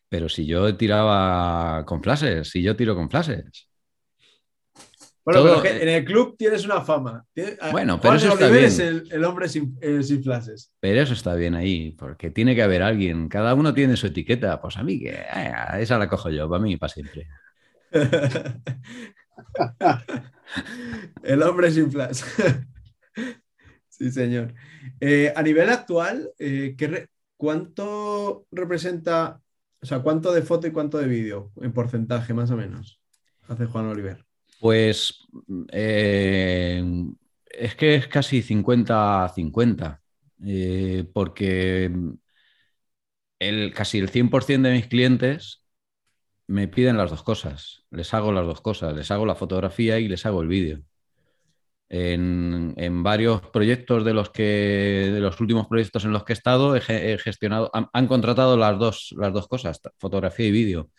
Pero si yo tiraba con flashes, si yo tiro con flashes. Bueno, pero que en el club tienes una fama. Bueno, pero eso está bien. es el, hombre sin, eh, sin, flashes. Pero eso está bien ahí, porque tiene que haber alguien. Cada uno tiene su etiqueta. Pues a mí, que eh, esa la cojo yo, para mí, para siempre. (laughs) el hombre sin flash. (laughs) sí, señor. Eh, a nivel actual, ¿cuánto representa, o sea, cuánto de foto y cuánto de vídeo en porcentaje, más o menos, hace Juan Oliver? Pues eh, es que es casi 50-50, eh, porque el, casi el 100% de mis clientes me piden las dos cosas, les hago las dos cosas, les hago la fotografía y les hago el vídeo. En, varios proyectos de los que de los últimos proyectos en los que he estado he, gestionado han, contratado las dos las dos cosas fotografía y vídeo.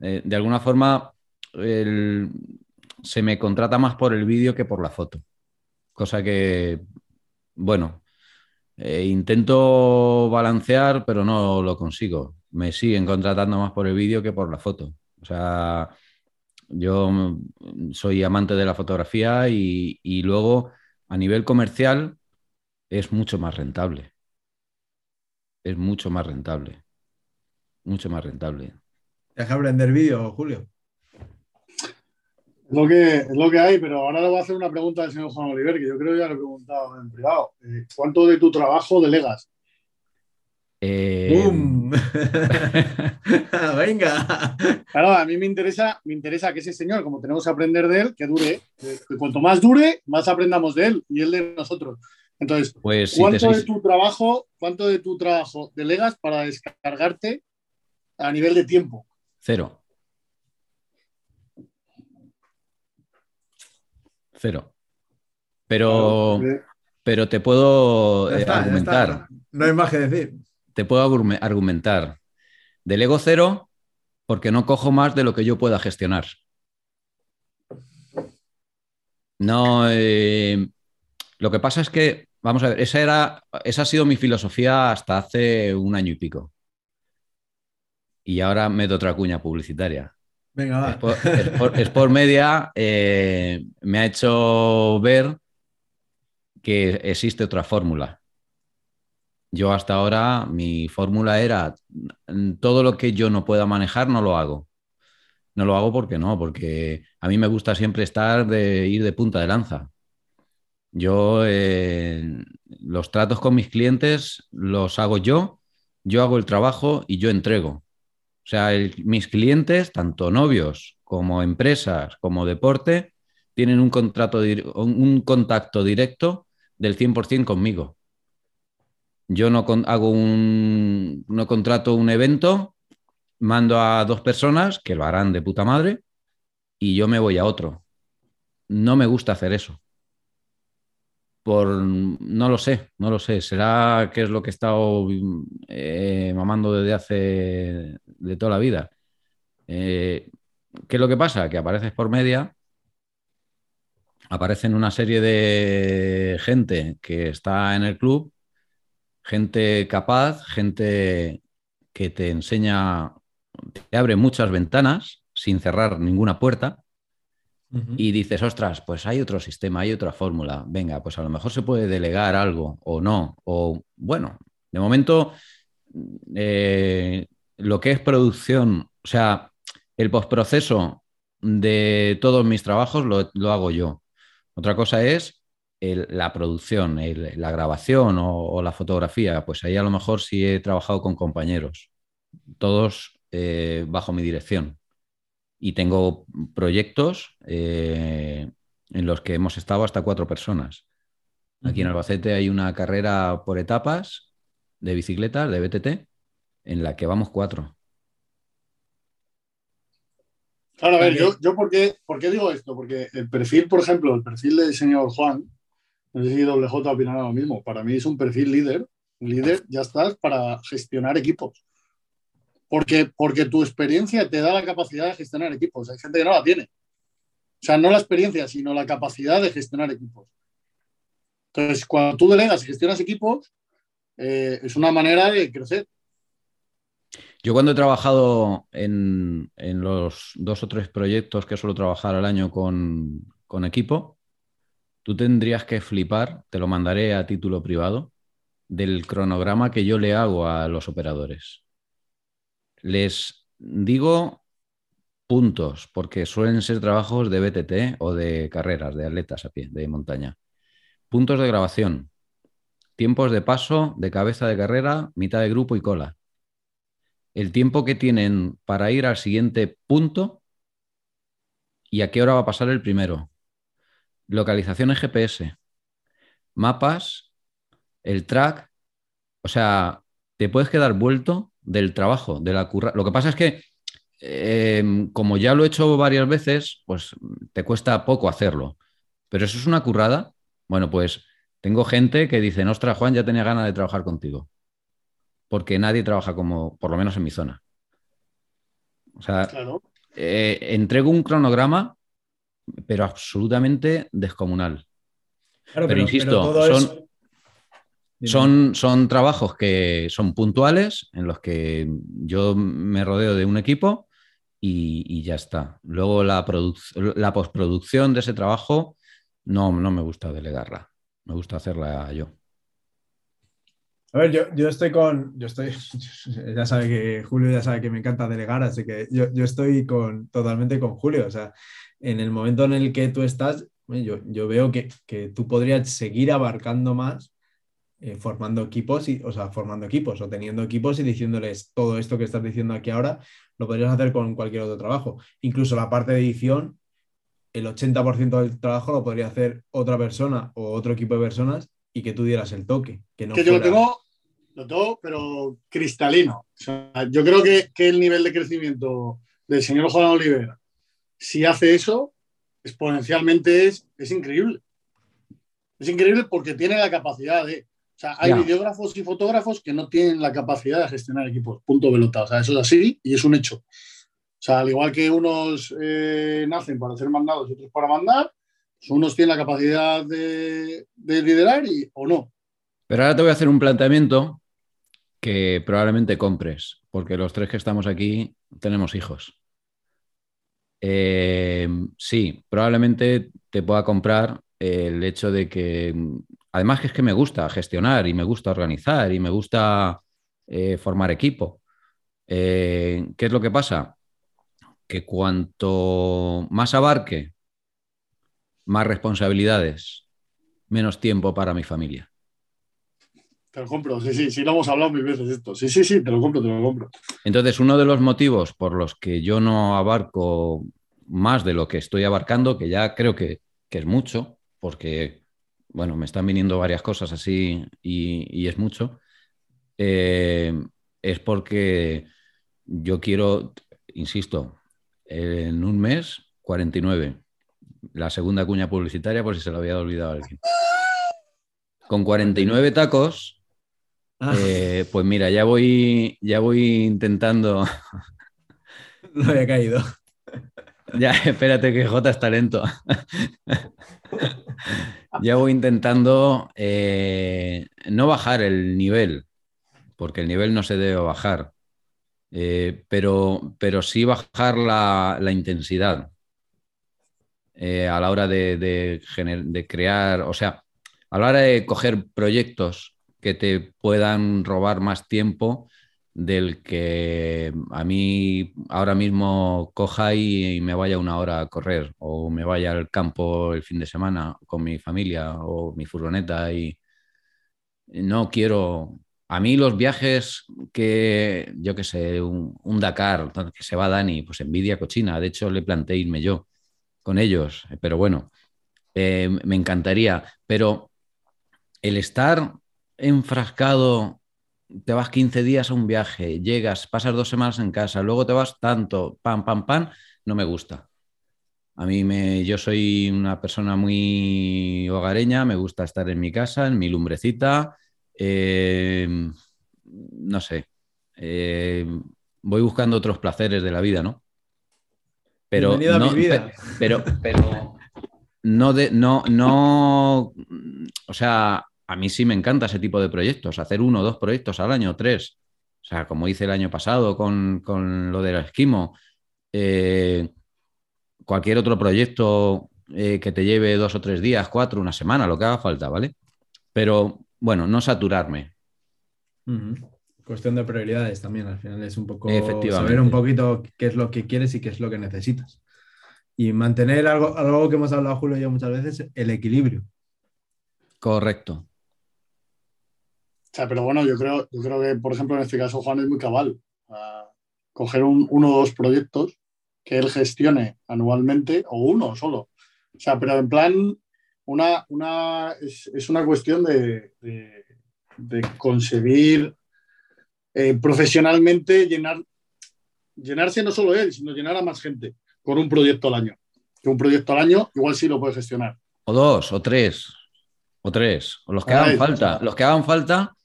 Eh, de alguna forma se me contrata más por el vídeo que por la foto. Cosa que, bueno, eh, intento balancear, pero no lo consigo. Me siguen contratando más por el vídeo que por la foto. O sea, yo soy amante de la fotografía y, luego a nivel comercial es mucho más rentable. Es mucho más rentable. Mucho más rentable. ¿Deja aprender vídeo, Julio? Lo que, es lo que hay, pero ahora le voy a hacer una pregunta al señor Juan Oliver, que yo creo que ya lo he preguntado en privado. Eh, ¿Cuánto de tu trabajo delegas? Eh... (laughs) Venga. Claro, a mí me interesa, me interesa que ese señor, como tenemos que aprender de él, que dure. Que cuanto más dure, más aprendamos de él y él de nosotros. Entonces, pues, ¿cuánto de tu trabajo, cuánto de tu trabajo delegas para descargarte a nivel de tiempo? Cero. Cero. Pero, pero te puedo eh, argumentar. No hay más que decir. Te puedo argumentar. Delego cero porque no cojo más de lo que yo pueda gestionar. No. Eh, lo que pasa es que, vamos a ver, esa, era, esa ha sido mi filosofía hasta hace un año y pico. Y ahora meto otra cuña publicitaria. Venga, va. Sport, Media eh, me ha hecho ver que existe otra fórmula. Yo hasta ahora mi fórmula era todo lo que yo no pueda manejar no lo hago. No lo hago porque no, porque a mí me gusta siempre estar de ir de punta de lanza. Yo eh, los tratos con mis clientes los hago yo, yo hago el trabajo y yo entrego. O sea, mis clientes, tanto novios como empresas, como deporte, tienen un, contrato, un contacto directo del 100% conmigo. Yo no hago un, no contrato un evento, mando a dos personas que lo harán de puta madre y yo me voy a otro. No me gusta hacer eso. Por, no lo sé, no lo sé. Será que es lo que he estado eh, mamando desde hace de toda la vida. Eh, ¿Qué es lo que pasa? Que apareces por media, aparecen una serie de gente que está en el club, gente capaz, gente que te enseña, te abre muchas ventanas sin cerrar ninguna puerta. Y dices, ostras, pues hay otro sistema, hay otra fórmula. Venga, pues a lo mejor se puede delegar algo o no. O bueno, de momento, eh, lo que es producción, o sea, el postproceso de todos mis trabajos lo, hago yo. Otra cosa es la producción, la grabación o, la fotografía. Pues ahí a lo mejor sí he trabajado con compañeros, todos eh, bajo mi dirección. Y tengo proyectos eh, en los que hemos estado hasta cuatro personas. Aquí en Albacete hay una carrera por etapas de bicicletas, de BTT, en la que vamos cuatro. Claro, a ver, yo, yo por, qué, por, qué, digo esto? Porque el perfil, por ejemplo, el perfil del señor Juan, no sé si WJ opinará lo mismo, para mí es un perfil líder. Líder, ya estás para gestionar equipos. Porque, porque tu experiencia te da la capacidad de gestionar equipos. Hay gente que no la tiene. O sea, no la experiencia, sino la capacidad de gestionar equipos. Entonces, cuando tú delegas y gestionas equipos, eh, es una manera de crecer. Yo cuando he trabajado en, los dos o tres proyectos que suelo trabajar al año con, equipo, tú tendrías que flipar, te lo mandaré a título privado, del cronograma que yo le hago a los operadores. Les digo puntos, porque suelen ser trabajos de BTT o de carreras, de atletas a pie, de montaña. Puntos de grabación, tiempos de paso, de cabeza de carrera, mitad de grupo y cola el tiempo que tienen para ir al siguiente punto y a qué hora va a pasar el primero. Localización en GPS, mapas, el track. O sea, te puedes quedar vuelto del trabajo, de la curra. Lo que pasa es que, em, como ya lo he hecho varias veces, pues te cuesta poco hacerlo. Pero eso es una currada. Bueno, pues tengo gente que dice, ostras, Juan, ya tenía ganas de trabajar contigo porque nadie trabaja como, por lo menos en mi zona. O sea, eh, entrego un cronograma, pero absolutamente descomunal. pero, insisto, son, son, son, trabajos que son puntuales, en los que yo me rodeo de un equipo y, ya está. Luego la, la postproducción de ese trabajo no, no me gusta delegarla, me gusta hacerla yo. A ver, yo, yo, estoy con, yo estoy, (laughs) ya sabe que Julio ya sabe que me encanta delegar, así que yo, yo estoy con, totalmente con Julio. O sea, en el momento en el que tú estás, yo, yo veo que, que, tú podrías seguir abarcando más eh, formando equipos, y, o sea, formando equipos o teniendo equipos y diciéndoles todo esto que estás diciendo aquí ahora, lo podrías hacer con cualquier otro trabajo. Incluso la parte de edición, el 80% del trabajo lo podría hacer otra persona o otro equipo de personas y que tú dieras el toque. Que, no yo lo tengo, lo tengo, pero cristalino. yo creo que, el nivel de crecimiento del señor Juan Olivera, si hace eso, exponencialmente es, es increíble. Es increíble porque tiene la capacidad de. Sea, hay videógrafos y fotógrafos que no tienen la capacidad de gestionar equipos. Punto pelota. O sea, eso es así y es un hecho. O sea, al igual que unos eh, nacen para ser mandados y otros para mandar, unos tienen la capacidad de, liderar y, o no. Pero ahora te voy a hacer un planteamiento que probablemente compres, porque los tres que estamos aquí tenemos hijos. Eh, sí, probablemente te pueda comprar el hecho de que, además que es que me gusta gestionar y me gusta organizar y me gusta eh, formar equipo. Eh, ¿Qué es lo que pasa? que cuanto más abarque, más responsabilidades, menos tiempo para mi familia. Te lo compro, sí, sí, sí, lo hemos hablado mil veces esto. Sí, sí, sí, te lo compro, te lo compro. Entonces, uno de los motivos por los que yo no abarco más de lo que estoy abarcando, que ya creo que, es mucho, porque, bueno, me están viniendo varias cosas así y, es mucho, eh, es porque yo quiero, insisto, en un mes, 49. La segunda cuña publicitaria, por si se lo había olvidado a alguien. Con 49 tacos, Ah. Eh, pues mira, ya voy, ya voy intentando. (laughs) No había caído. Ya, (laughs) espérate que J está lento. ya voy intentando eh, no bajar el nivel, porque el nivel no se debe bajar, eh, pero, pero sí bajar la, intensidad a la hora de, de crear, o sea, a la hora de coger proyectos que te puedan robar más tiempo del que a mí ahora mismo coja y, me vaya una hora a correr o me vaya al campo el fin de semana con mi familia o mi furgoneta y no quiero... A mí los viajes que, yo qué sé, un, Dakar, que se va Dani, pues envidia cochina. De hecho, le planteé irme yo con ellos, pero bueno, eh, me encantaría. Pero el estar enfrascado, te vas 15 días a un viaje, llegas, pasas dos semanas en casa, luego te vas tanto, pam, pam, pam, no me gusta. A mí me, yo soy una persona muy hogareña, me gusta estar en mi casa, en mi lumbrecita. Eh, no sé, eh, voy buscando otros placeres de la vida, ¿no? Pero no, vida. Pero, pero no de, no, no, o sea, a mí sí me encanta ese tipo de proyectos, hacer uno o dos proyectos al año, tres. O sea, como hice el año pasado con, lo del esquimo. Eh, cualquier otro proyecto eh, que te lleve dos o tres días, cuatro, una semana, lo que haga falta, ¿vale? Pero bueno, no saturarme. Cuestión de prioridades también, al final es un poco saber un poquito qué es lo que quieres y qué es lo que necesitas. Y mantener algo, algo que hemos hablado Julio y yo muchas veces, el equilibrio. Correcto. O sea, pero bueno, yo creo, yo creo que, por ejemplo, en este caso Juan es muy cabal. coger un, uno o dos proyectos que él gestione anualmente o uno solo. O sea, pero en plan, una, una, es, una cuestión de, de, conseguir eh, profesionalmente llenar, llenarse no solo él, sino llenar a más gente con un proyecto al año. Que un proyecto al año igual sí lo puede gestionar. O dos, o tres, o tres, o los que hagan falta. Los que hagan falta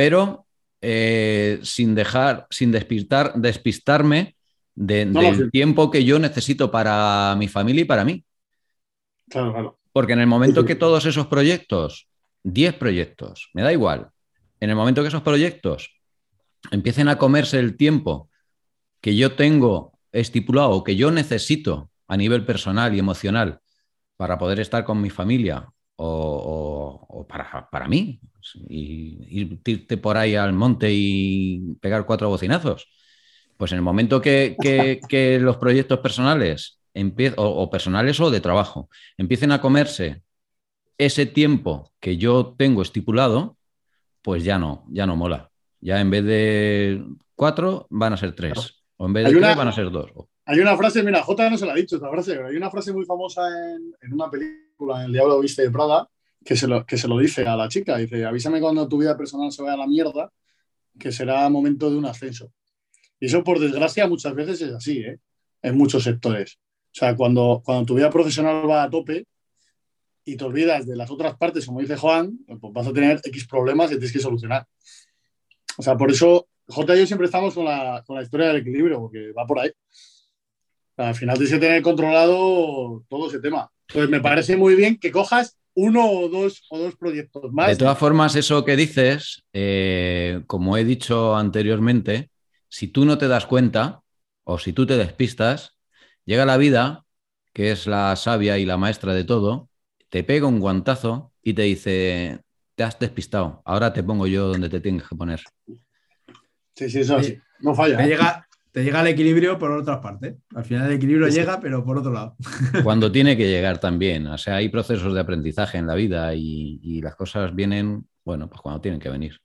pero eh, sin dejar, sin despistar, despistarme del tiempo que yo necesito para mi familia y para mí. Claro, claro. Porque en el momento que todos esos proyectos, 10 proyectos, me da igual, en el momento que esos proyectos empiecen a comerse el tiempo que yo tengo estipulado que yo necesito a nivel personal y emocional para poder estar con mi familia o, para, para, mí, y irte por ahí al monte y pegar cuatro bocinazos. Pues en el momento que, (laughs) los proyectos personales o, o, personales o de trabajo empiecen a comerse ese tiempo que yo tengo estipulado, pues ya no, ya no mola. Ya en vez de cuatro van a ser tres. O en vez de tres van a ser dos. Hay una frase, mira, J no se la ha dicho esta frase, hay una frase muy famosa en, en una película, en El Diablo Viste de Prada, que se, lo, que se lo dice a la chica. Dice, avísame cuando tu vida personal se vaya a la mierda, que será momento de un ascenso. Y eso, por desgracia, muchas veces es así, ¿eh? en muchos sectores. O sea, cuando, cuando tu vida profesional va a tope y te olvidas de las otras partes, como dice Juan, pues vas a tener X problemas y tienes que solucionar. O sea, por eso J y yo siempre estamos con la, con la historia del equilibrio, porque va por ahí. al final tienes que tener controlado todo ese tema. Entonces, me parece muy bien que cojas uno o dos, o dos proyectos más. De todas formas, eso que dices, eh, como he dicho anteriormente, si tú no te das cuenta o si tú te despistas, llega la vida, que es la sabia y la maestra de todo, te pega un guantazo y te dice, te has despistado, ahora te pongo yo donde te tienes que poner. Sí, sí, eso sí. No falla. Me, ¿eh? llega, te llega el equilibrio por otras partes. Al final el equilibrio llega, pero por otro lado. (laughs) Cuando tiene que llegar también. O sea, hay procesos de aprendizaje en la vida y, las cosas vienen, bueno, pues cuando tienen que venir.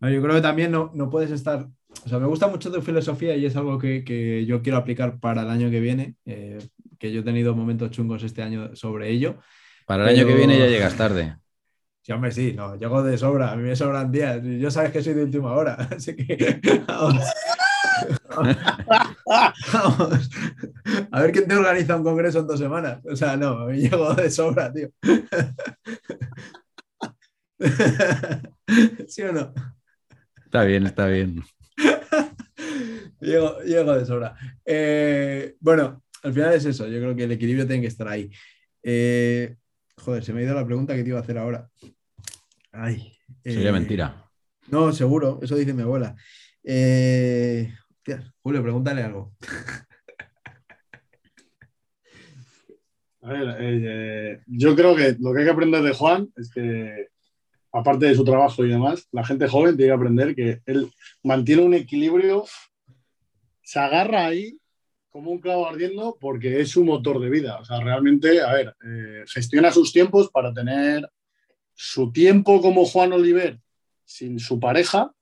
Yo creo que también no, puedes estar. O sea, me gusta mucho tu filosofía y es algo que, yo quiero aplicar para el año que viene, eh, que yo he tenido momentos chungos este año sobre ello. Para el año que viene ya llegas tarde. (laughs) Sí, hombre, sí, no, llego de sobra, a mí me sobran días. Yo sabes que soy de última hora, (laughs) así que. (laughs) A ver quién te organiza un congreso en dos semanas. O sea, no, mí llego de sobra, tío. (laughs) ¿Sí o no? Está bien, está bien. llego, de sobra. Eh, bueno, al final es eso. Yo creo que el equilibrio tiene que estar ahí. Eh, joder, se me ha ido la pregunta que te iba a hacer ahora. Sería eh, mentira. No, seguro, eso dice mi abuela. Eh, Julio, pregúntale algo. A ver, eh, yo creo que lo que hay que aprender de Juan es que, aparte de su trabajo y demás, la gente joven tiene que aprender que él mantiene un equilibrio, se agarra ahí como un clavo ardiendo porque es su motor de vida. O sea, realmente, a ver, gestiona sus tiempos para tener su tiempo como Juan Oliver sin su pareja,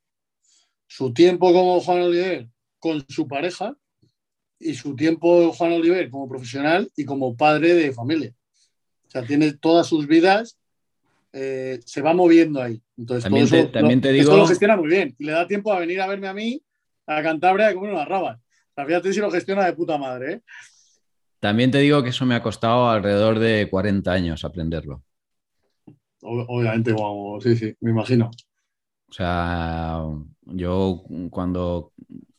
su tiempo como Juan Oliver con su pareja y su tiempo Juan Oliver como profesional y como padre de familia. O sea, tiene todas sus vidas, eh, se va moviendo ahí. Entonces, también, te, también te digo... Esto lo gestiona muy bien y le da tiempo a venir a verme a mí a Cantabria a comer unas rabas. O sea, fíjate si lo gestiona de puta madre. ¿eh? También te digo que eso me ha costado alrededor de 40 años aprenderlo. Obviamente, sí, sí, me imagino. O sea, yo cuando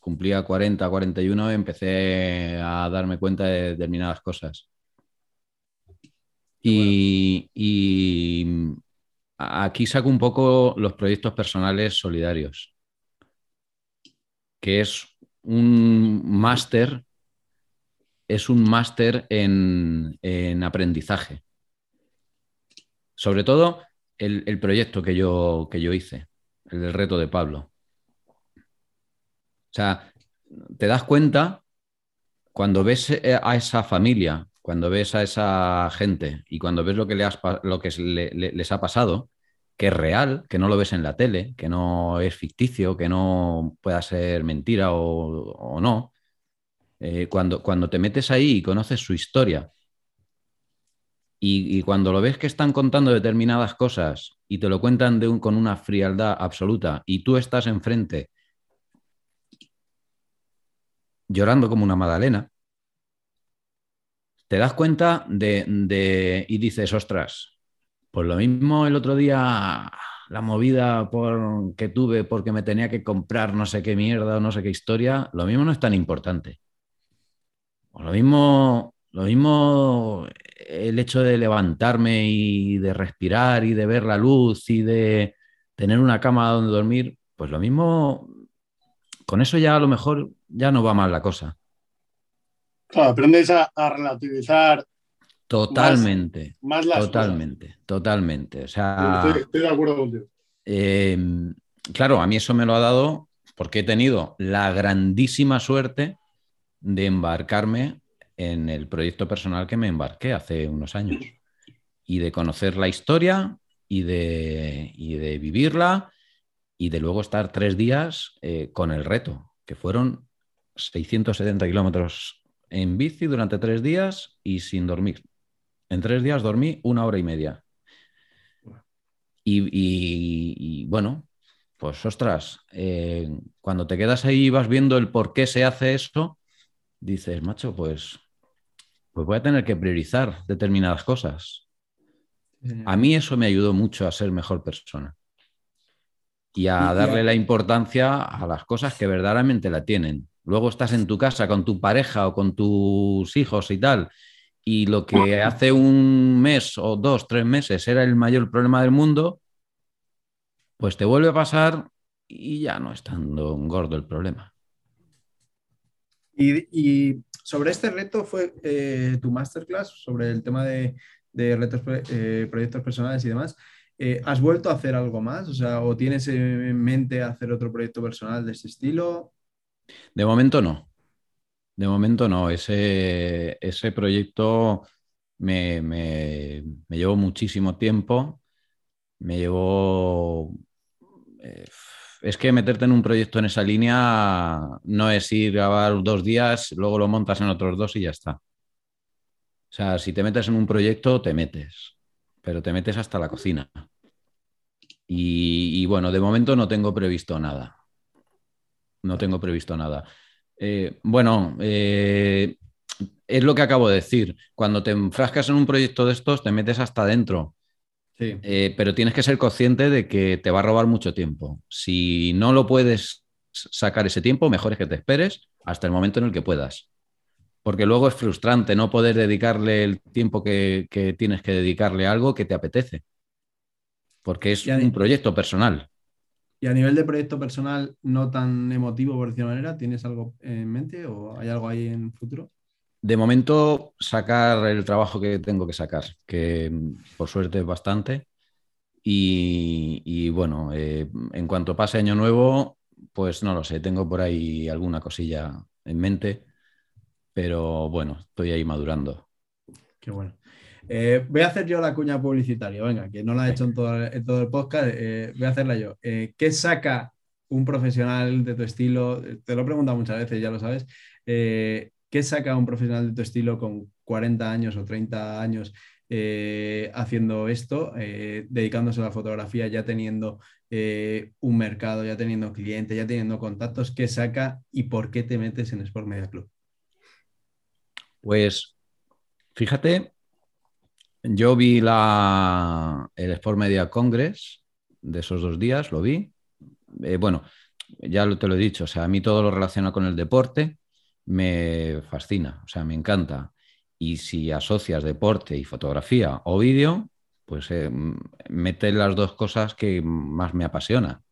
cumplía 40, 41 empecé a darme cuenta de determinadas cosas. Y, y, aquí saco un poco los proyectos personales solidarios, que es un máster, es un máster en, en aprendizaje. Sobre todo el, proyecto que yo, que yo hice, el del reto de Pablo. Sea, te das cuenta cuando ves eh, a esa familia, cuando ves a esa gente y cuando ves lo que, le lo que les ha pasado, que es real, que no lo ves en la tele, que no es ficticio, que no pueda ser mentira o, no, eh, cuando, cuando te metes ahí y conoces su historia y, cuando lo ves que están contando determinadas cosas y te lo cuentan con una frialdad absoluta y tú estás enfrente llorando como una Madalena, te das cuenta de, y dices, ostras, pues lo mismo el otro día la movida por, que tuve porque me tenía que comprar no sé qué mierda o no sé qué historia, lo mismo no es tan importante. Lo mismo, lo mismo el hecho de levantarme y de respirar y de ver la luz y de tener una cama donde dormir, pues lo mismo, con eso ya a lo mejor ya no va mal la cosa. Claro, aprendes a, relativizar. Totalmente. Más, totalmente, totalmente. O sea, estoy, de acuerdo contigo. Em, claro, a mí eso me lo ha dado porque he tenido la grandísima suerte de embarcarme en el proyecto personal que me embarqué hace unos años y de conocer la historia y de, de vivirla y de luego estar tres días eh, con el reto, que fueron 670 kilómetros en bici durante tres días y sin dormir. En tres días dormí una hora y media. Y, bueno, pues ostras, eh, cuando te quedas ahí y vas viendo el por qué se hace esto, dices, macho, pues pues voy a tener que priorizar determinadas cosas. A mí eso me ayudó mucho a ser mejor persona y a darle la importancia a las cosas que verdaderamente la tienen. Luego estás en tu casa con tu pareja o con tus hijos y tal, y lo que hace un mes o dos, tres meses era el mayor problema del mundo, pues te vuelve a pasar y ya no es tan gordo el problema. y sobre este reto fue eh, tu masterclass, sobre el tema de, retos, eh, proyectos personales y demás. Eh, ¿Has vuelto a hacer algo más? O sea, ¿o tienes en mente hacer otro proyecto personal de ese estilo? De momento no. De momento no. Ese, ese proyecto me, me, me llevó muchísimo tiempo. Me llevó... eh, es que meterte en un proyecto en esa línea no es ir a grabar dos días, luego lo montas en otros dos y ya está. O sea, si te metes en un proyecto, te metes, pero te metes hasta la cocina. Y, y bueno, de momento no tengo previsto nada. No tengo previsto nada. Eh, bueno, eh, es lo que acabo de decir. Cuando te enfrascas en un proyecto de estos, te metes hasta adentro. Sí. Eh, pero tienes que ser consciente de que te va a robar mucho tiempo. Si no lo puedes sacar ese tiempo, mejor es que te esperes hasta el momento en el que puedas. Porque luego es frustrante no poder dedicarle el tiempo que, que tienes que dedicarle a algo que te apetece. Porque es un proyecto personal. Y a nivel de proyecto personal no tan emotivo, por decirlo de manera, ¿tienes algo en mente o hay algo ahí en futuro? De momento, sacar el trabajo que tengo que sacar, que por suerte es bastante. Y, y bueno, eh, en cuanto pase Año Nuevo, pues no lo sé, tengo por ahí alguna cosilla en mente, pero bueno, estoy ahí madurando. Qué bueno. Eh, voy a hacer yo la cuña publicitaria, venga, que no la he hecho en todo, el podcast, eh, voy a hacerla yo. Eh, ¿Qué saca un profesional de tu estilo? Te lo he preguntado muchas veces, ya lo sabes. ¿Qué saca un profesional de tu estilo con 40 años o 30 años haciendo esto, dedicándose a la fotografía, ya teniendo un mercado, ya teniendo clientes, ya teniendo contactos? ¿Qué saca y por qué te metes en Sport Media Club? Pues fíjate, yo vi la, el Sport Media Congress de esos dos días, lo vi. Eh, bueno, ya lo- te lo he dicho, o sea, a mí todo lo relacionado con el deporte me fascina, o sea, me encanta. Y si asocias deporte y fotografía o vídeo, pues eh, mete las dos cosas que más me apasiona.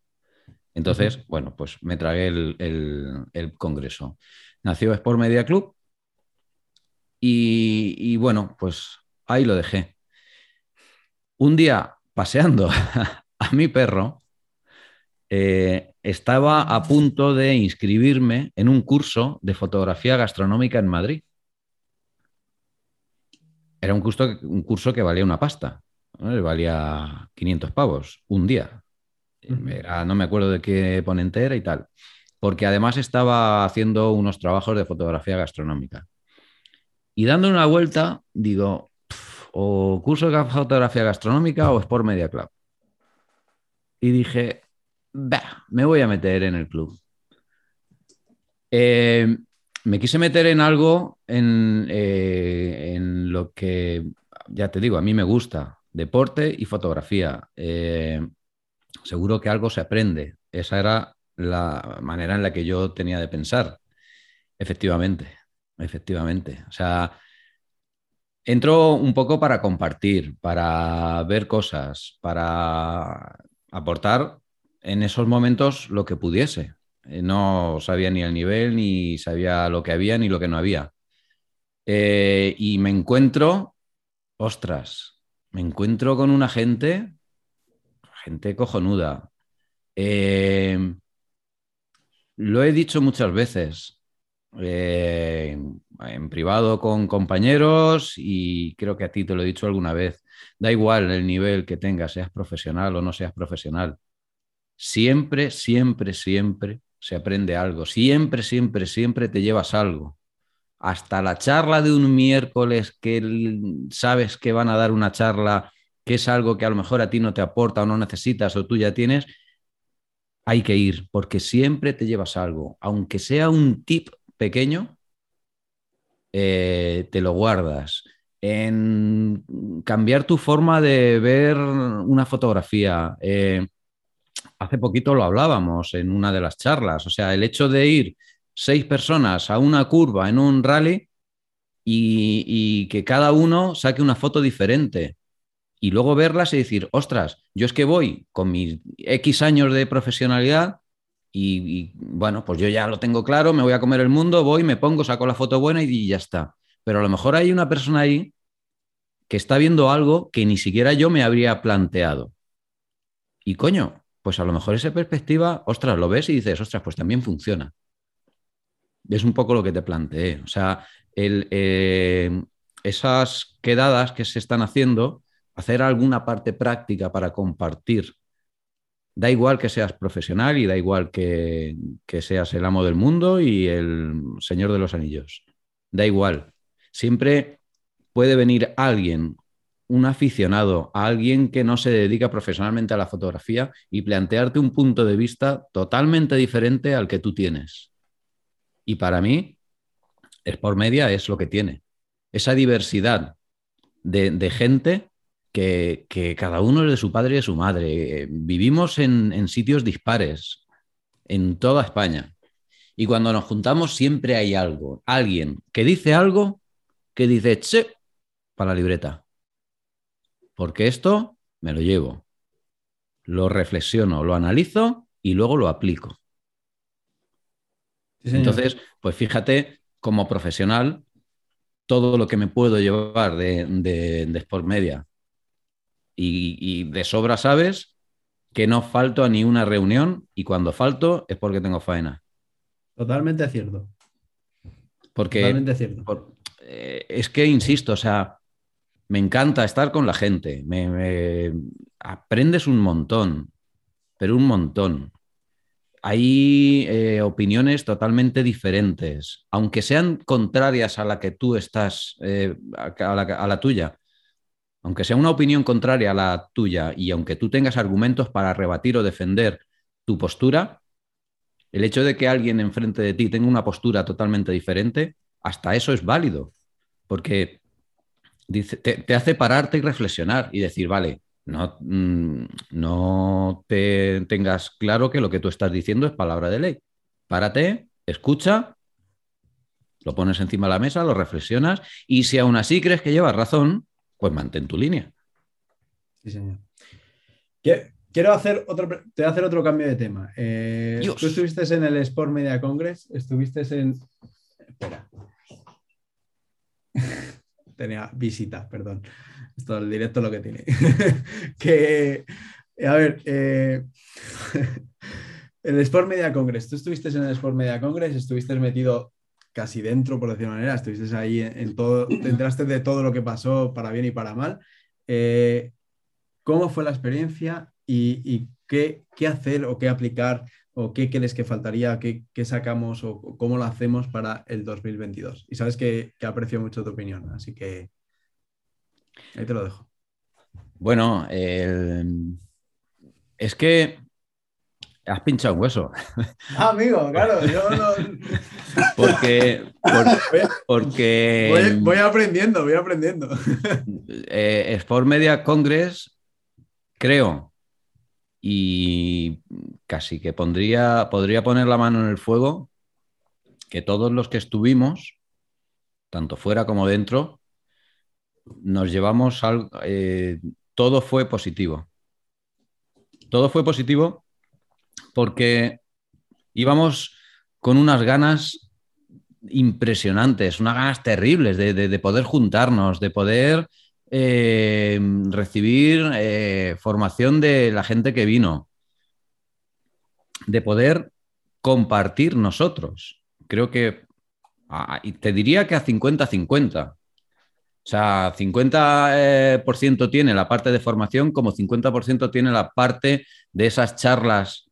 Entonces, bueno, pues me tragué el, el- el congreso. Nació Sport Media Club y, y bueno, pues ahí lo dejé. Un día, paseando (laughs) a mi perro, eh, estaba a punto de inscribirme en un curso de fotografía gastronómica en Madrid. Era un curso, un curso que valía una pasta, ¿no? Le valía 500 pavos un día. Era- no me acuerdo de qué ponente era y tal. Porque además estaba haciendo unos trabajos de fotografía gastronómica. Y dando una vuelta, digo, "Pf, o curso de fotografía gastronómica o Sport Media Club. Y dije, "Bah, me voy a meter en el club. Eh, me quise meter en algo en, eh, en lo que, ya te digo, a mí me gusta, deporte y fotografía. Eh, seguro que algo se aprende. Esa era la manera en la que yo tenía de pensar. Efectivamente, efectivamente. O sea, entro un poco para compartir, para ver cosas, para aportar en esos momentos lo que pudiese. Eh, No sabía ni el nivel, ni sabía lo que había, ni lo que no había. Eh, y me encuentro, ostras, me encuentro con una gente, gente cojonuda. Eh, lo he dicho muchas veces, eh, en privado con compañeros y creo que a ti te lo he dicho alguna vez. Da igual el nivel que tengas, seas profesional o no seas profesional. Siempre, siempre, siempre se aprende algo. Siempre, siempre, siempre te llevas algo. Hasta la charla de un miércoles que sabes que van a dar una charla que es algo que a lo mejor a ti no te aporta o no necesitas o tú ya tienes, hay que ir porque siempre te llevas algo. Aunque sea un tip pequeño, eh, te lo guardas. En cambiar tu forma de ver una fotografía. Eh, hace poquito lo hablábamos en una de las charlas. O sea, el hecho de ir seis personas a una curva en un rally y, y que cada uno saque una foto diferente y luego verlas y decir, ostras, yo es que voy con mis X años de profesionalidad y, bueno, pues yo ya lo tengo claro, me voy a comer el mundo, voy, me pongo, saco la foto buena y, ya está. Pero a lo mejor hay una persona ahí que está viendo algo que ni siquiera yo me habría planteado. Y coño, pues a lo mejor esa perspectiva, ostras, lo ves y dices, ostras, pues también funciona. es un poco lo que te planteé. O sea, eh, esas quedadas que se están haciendo, hacer alguna parte práctica para compartir. Da igual que seas profesional y da igual que, seas el amo del mundo y el señor de los anillos. Da igual. Siempre puede venir alguien un aficionado, a alguien que no se dedica profesionalmente a la fotografía y plantearte un punto de vista totalmente diferente al que tú tienes. Y para mí, Sport Media es lo que tiene. Esa diversidad de, gente que, cada uno es de su padre y de su madre. Vivimos en, en sitios dispares, en toda España. Y cuando nos juntamos siempre hay algo, alguien que dice algo que dice, che, para la libreta porque esto me lo llevo, lo reflexiono, lo analizo y luego lo aplico. Entonces, pues fíjate, como profesional, todo lo que me puedo llevar de, de, Sport Media. Y, y, de sobra sabes que no falto a ni una reunión y cuando falto es porque tengo faena. Totalmente cierto. Porque Totalmente cierto. Eh, es que, insisto, o sea, me encanta estar con la gente, me, aprendes un montón, pero un montón. Hay eh, opiniones totalmente diferentes, aunque sean contrarias a la que tú estás, eh, a, la, tuya. Aunque sea una opinión contraria a la tuya y aunque tú tengas argumentos para rebatir o defender tu postura, el hecho de que alguien enfrente de ti tenga una postura totalmente diferente, hasta eso es válido. Porque te, hace pararte y reflexionar y decir, vale, no, mm, no te tengas claro que lo que tú estás diciendo es palabra de ley. Párate, escucha, lo pones encima de la mesa, lo reflexionas y si aún así crees que llevas razón, pues mantén tu línea. Sí, señor. Quiero hacer otro, te voy a hacer otro cambio de tema. Eh, tú estuviste en el Sport Media Congress, estuviste en... Espera (laughs) tenía visitas, perdón. Esto el directo lo que tiene. (laughs) que, a ver, eh, (laughs) el Sport Media Congress, tú estuviste en el Sport Media Congress, estuviste metido casi dentro, por decirlo de manera, estuviste ahí en, todo, te de todo lo que pasó para bien y para mal. Eh, ¿Cómo fue la experiencia y, qué, qué, hacer o qué aplicar o qué crees que faltaría, qué, sacamos o cómo lo hacemos para el 2022. Y sabes que, aprecio mucho tu opinión, así que ahí te lo dejo. Bueno, es que has pinchado un hueso. Ah, amigo, claro, yo no... (laughs) Porque, porque voy, aprendiendo, voy aprendiendo. (laughs) Eh, Sport Media Congress, creo, y casi que pondría, podría poner la mano en el fuego que todos los que estuvimos, tanto fuera como dentro, nos llevamos algo, eh, todo fue positivo. Todo fue positivo porque íbamos con unas ganas impresionantes, unas ganas terribles de poder juntarnos, de poder eh, recibir eh, formación de la gente que vino, de poder compartir nosotros. Creo que, te diría que a 50-50. O sea, 50% eh, tiene la parte de formación, como 50% tiene la parte de esas charlas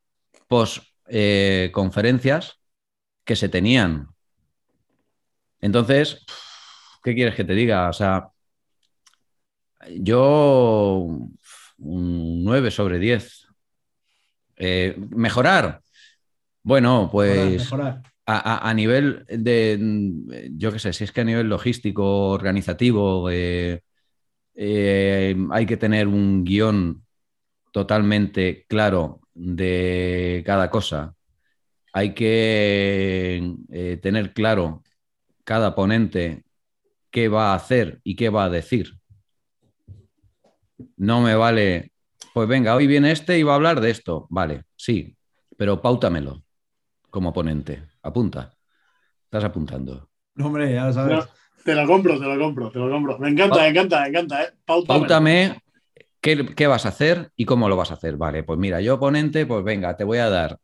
post conferencias que se tenían. Entonces, ¿qué quieres que te diga? O sea, yo un 9 sobre 10. Eh, mejorar. Bueno, pues A, nivel de, yo qué sé, si es que a nivel logístico, organizativo, eh, eh, hay que tener un guion totalmente claro de cada cosa. Hay que tener claro cada ponente qué va a hacer y qué va a decir no me vale, pues venga, hoy viene este y va a hablar de esto. Vale, sí, pero pautamelo como ponente. Apunta. Estás apuntando. hombre, ya sabes. te lo compro, te lo compro, te lo compro. Me encanta, me encanta, me encanta. ¿eh? Pautame qué, vas a hacer y cómo lo vas a hacer. Vale, pues mira, yo ponente, pues venga, te voy a dar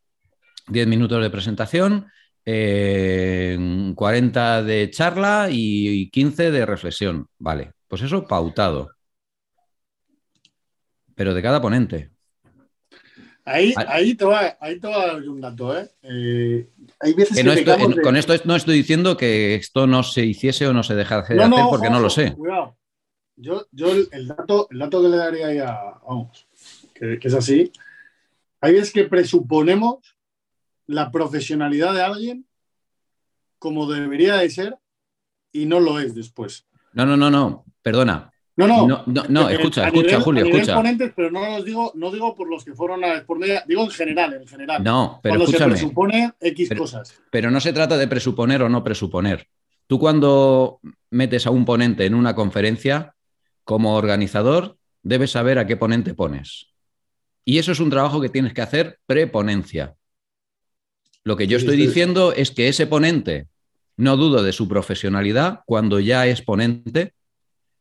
10 minutos de presentación. eh, 40 de charla y 15 de reflexión. Vale, pues eso pautado. Pero de cada ponente. Ahí, ahí, te va, ahí te va a dar un dato, ¿eh? Eh, hay veces Que que, no estoy- pecamos de- con esto no estoy diciendo que esto no se hiciese o no se dejase de No, hacer no, porque ojo, no lo sé. Cuidado. Yo, yo el, dato, el dato que le daría ahí a, vamos, que, que es así, hay veces que presuponemos la profesionalidad de alguien como debería de ser y no lo es después. No, no, no, no, perdona. No, no. No, no, no, Eh, escucha, escucha, nivel- Julio, escucha. ponentes, pero no los digo, no digo por los que fueron a por media, digo en general, en general. No, pero Cuando escúchame. se presupone X Pero- cosas. Pero no se trata de presuponer o no presuponer. Tú cuando metes a un ponente en una conferencia, como organizador, debes saber a qué ponente pones. Y eso es un trabajo que tienes que hacer preponencia. Lo que yo estoy diciendo es que ese ponente, no dudo de su profesionalidad cuando ya es ponente.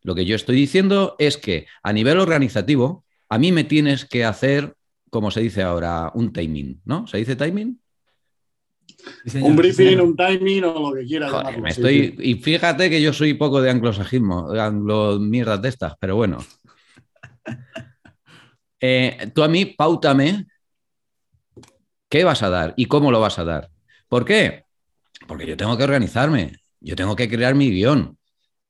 Lo que yo estoy diciendo es que a nivel organizativo, a mí me tienes que hacer, como se dice ahora, un timing, ¿no? ¿Se dice timing? Sí, Un briefing, un timing o lo que quieras. Joder, llamarlo, me sí, estoy. sí. Y fíjate que yo soy poco de anglosajismo, de anglo mierdas de estas, pero bueno. (laughs) Eh, tú a mí, pautame qué vas a dar y cómo lo vas a dar. ¿Por qué? Porque yo tengo que organizarme, yo tengo que crear mi guion,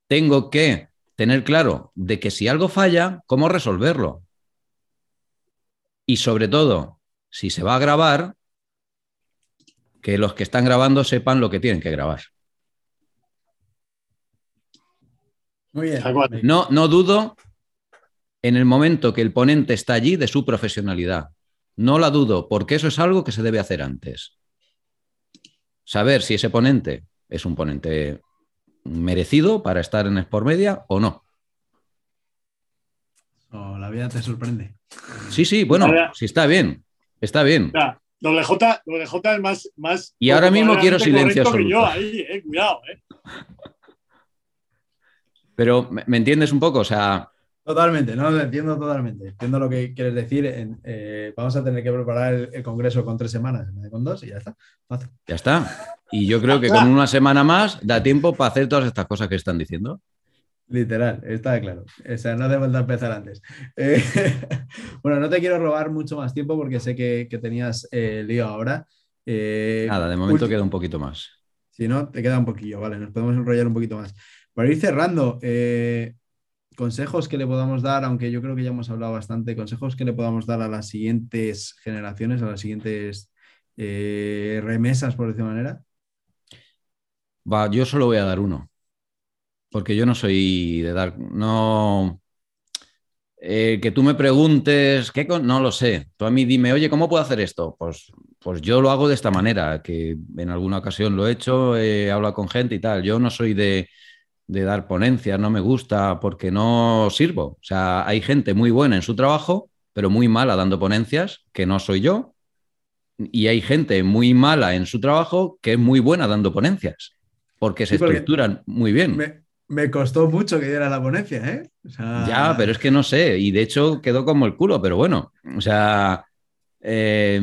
tengo que tener claro de que si algo falla, cómo resolverlo. Y sobre todo, si se va a grabar, que los que están grabando sepan lo que tienen que grabar. Muy bien. No, no dudo en el momento que el ponente está allí de su profesionalidad. No la dudo, porque eso es algo que se debe hacer antes. Saber si ese ponente es un ponente merecido para estar en Sport Media o no. Oh, la vida te sorprende. Sí, sí, bueno, Ahora- sí está bien, está bien. Doble J, doble J es más, más. Y ahora mismo quiero silencio que yo absoluto. ahí, eh, cuidado, eh. Pero ¿me, me entiendes un poco? O sea, Totalmente, no, lo entiendo totalmente. Entiendo lo que quieres decir. En- eh, vamos a tener que preparar el, el congreso con tres semanas en vez de con dos y ya está. Fácil. ya está. Y yo creo que con una semana más da tiempo para hacer todas estas cosas que están diciendo. Literal, está claro. O sea, no hace falta empezar antes. Eh, (laughs) bueno, no te quiero robar mucho más tiempo porque sé que, que tenías eh, lío ahora. Eh, Nada, de momento queda un poquito más. Si no, te queda un poquillo, vale, nos podemos enrollar un poquito más. Para ir cerrando, consejos que le podamos dar, aunque yo creo que ya hemos hablado bastante, consejos que le podamos dar a las siguientes generaciones, a las siguientes remesas, por decir manera. Va, yo solo voy a dar uno. Porque yo no soy de dar. No. Eh, que tú me preguntes, ¿qué con- no lo sé. Tú a mí dime, oye, ¿cómo puedo hacer esto? Pues, pues yo lo hago de esta manera, que en alguna ocasión lo he hecho, he hablado con gente y tal. Yo no soy de, de dar ponencias, no me gusta porque no sirvo. O sea, hay gente muy buena en su trabajo, pero muy mala dando ponencias, que no soy yo. Y hay gente muy mala en su trabajo que es muy buena dando ponencias, porque se Sí, porque estructuran muy bien. Me, me costó mucho que diera la ponencia, ¿eh? Ya, pero es que no sé, y de hecho quedó como el culo, pero bueno, o sea, eh,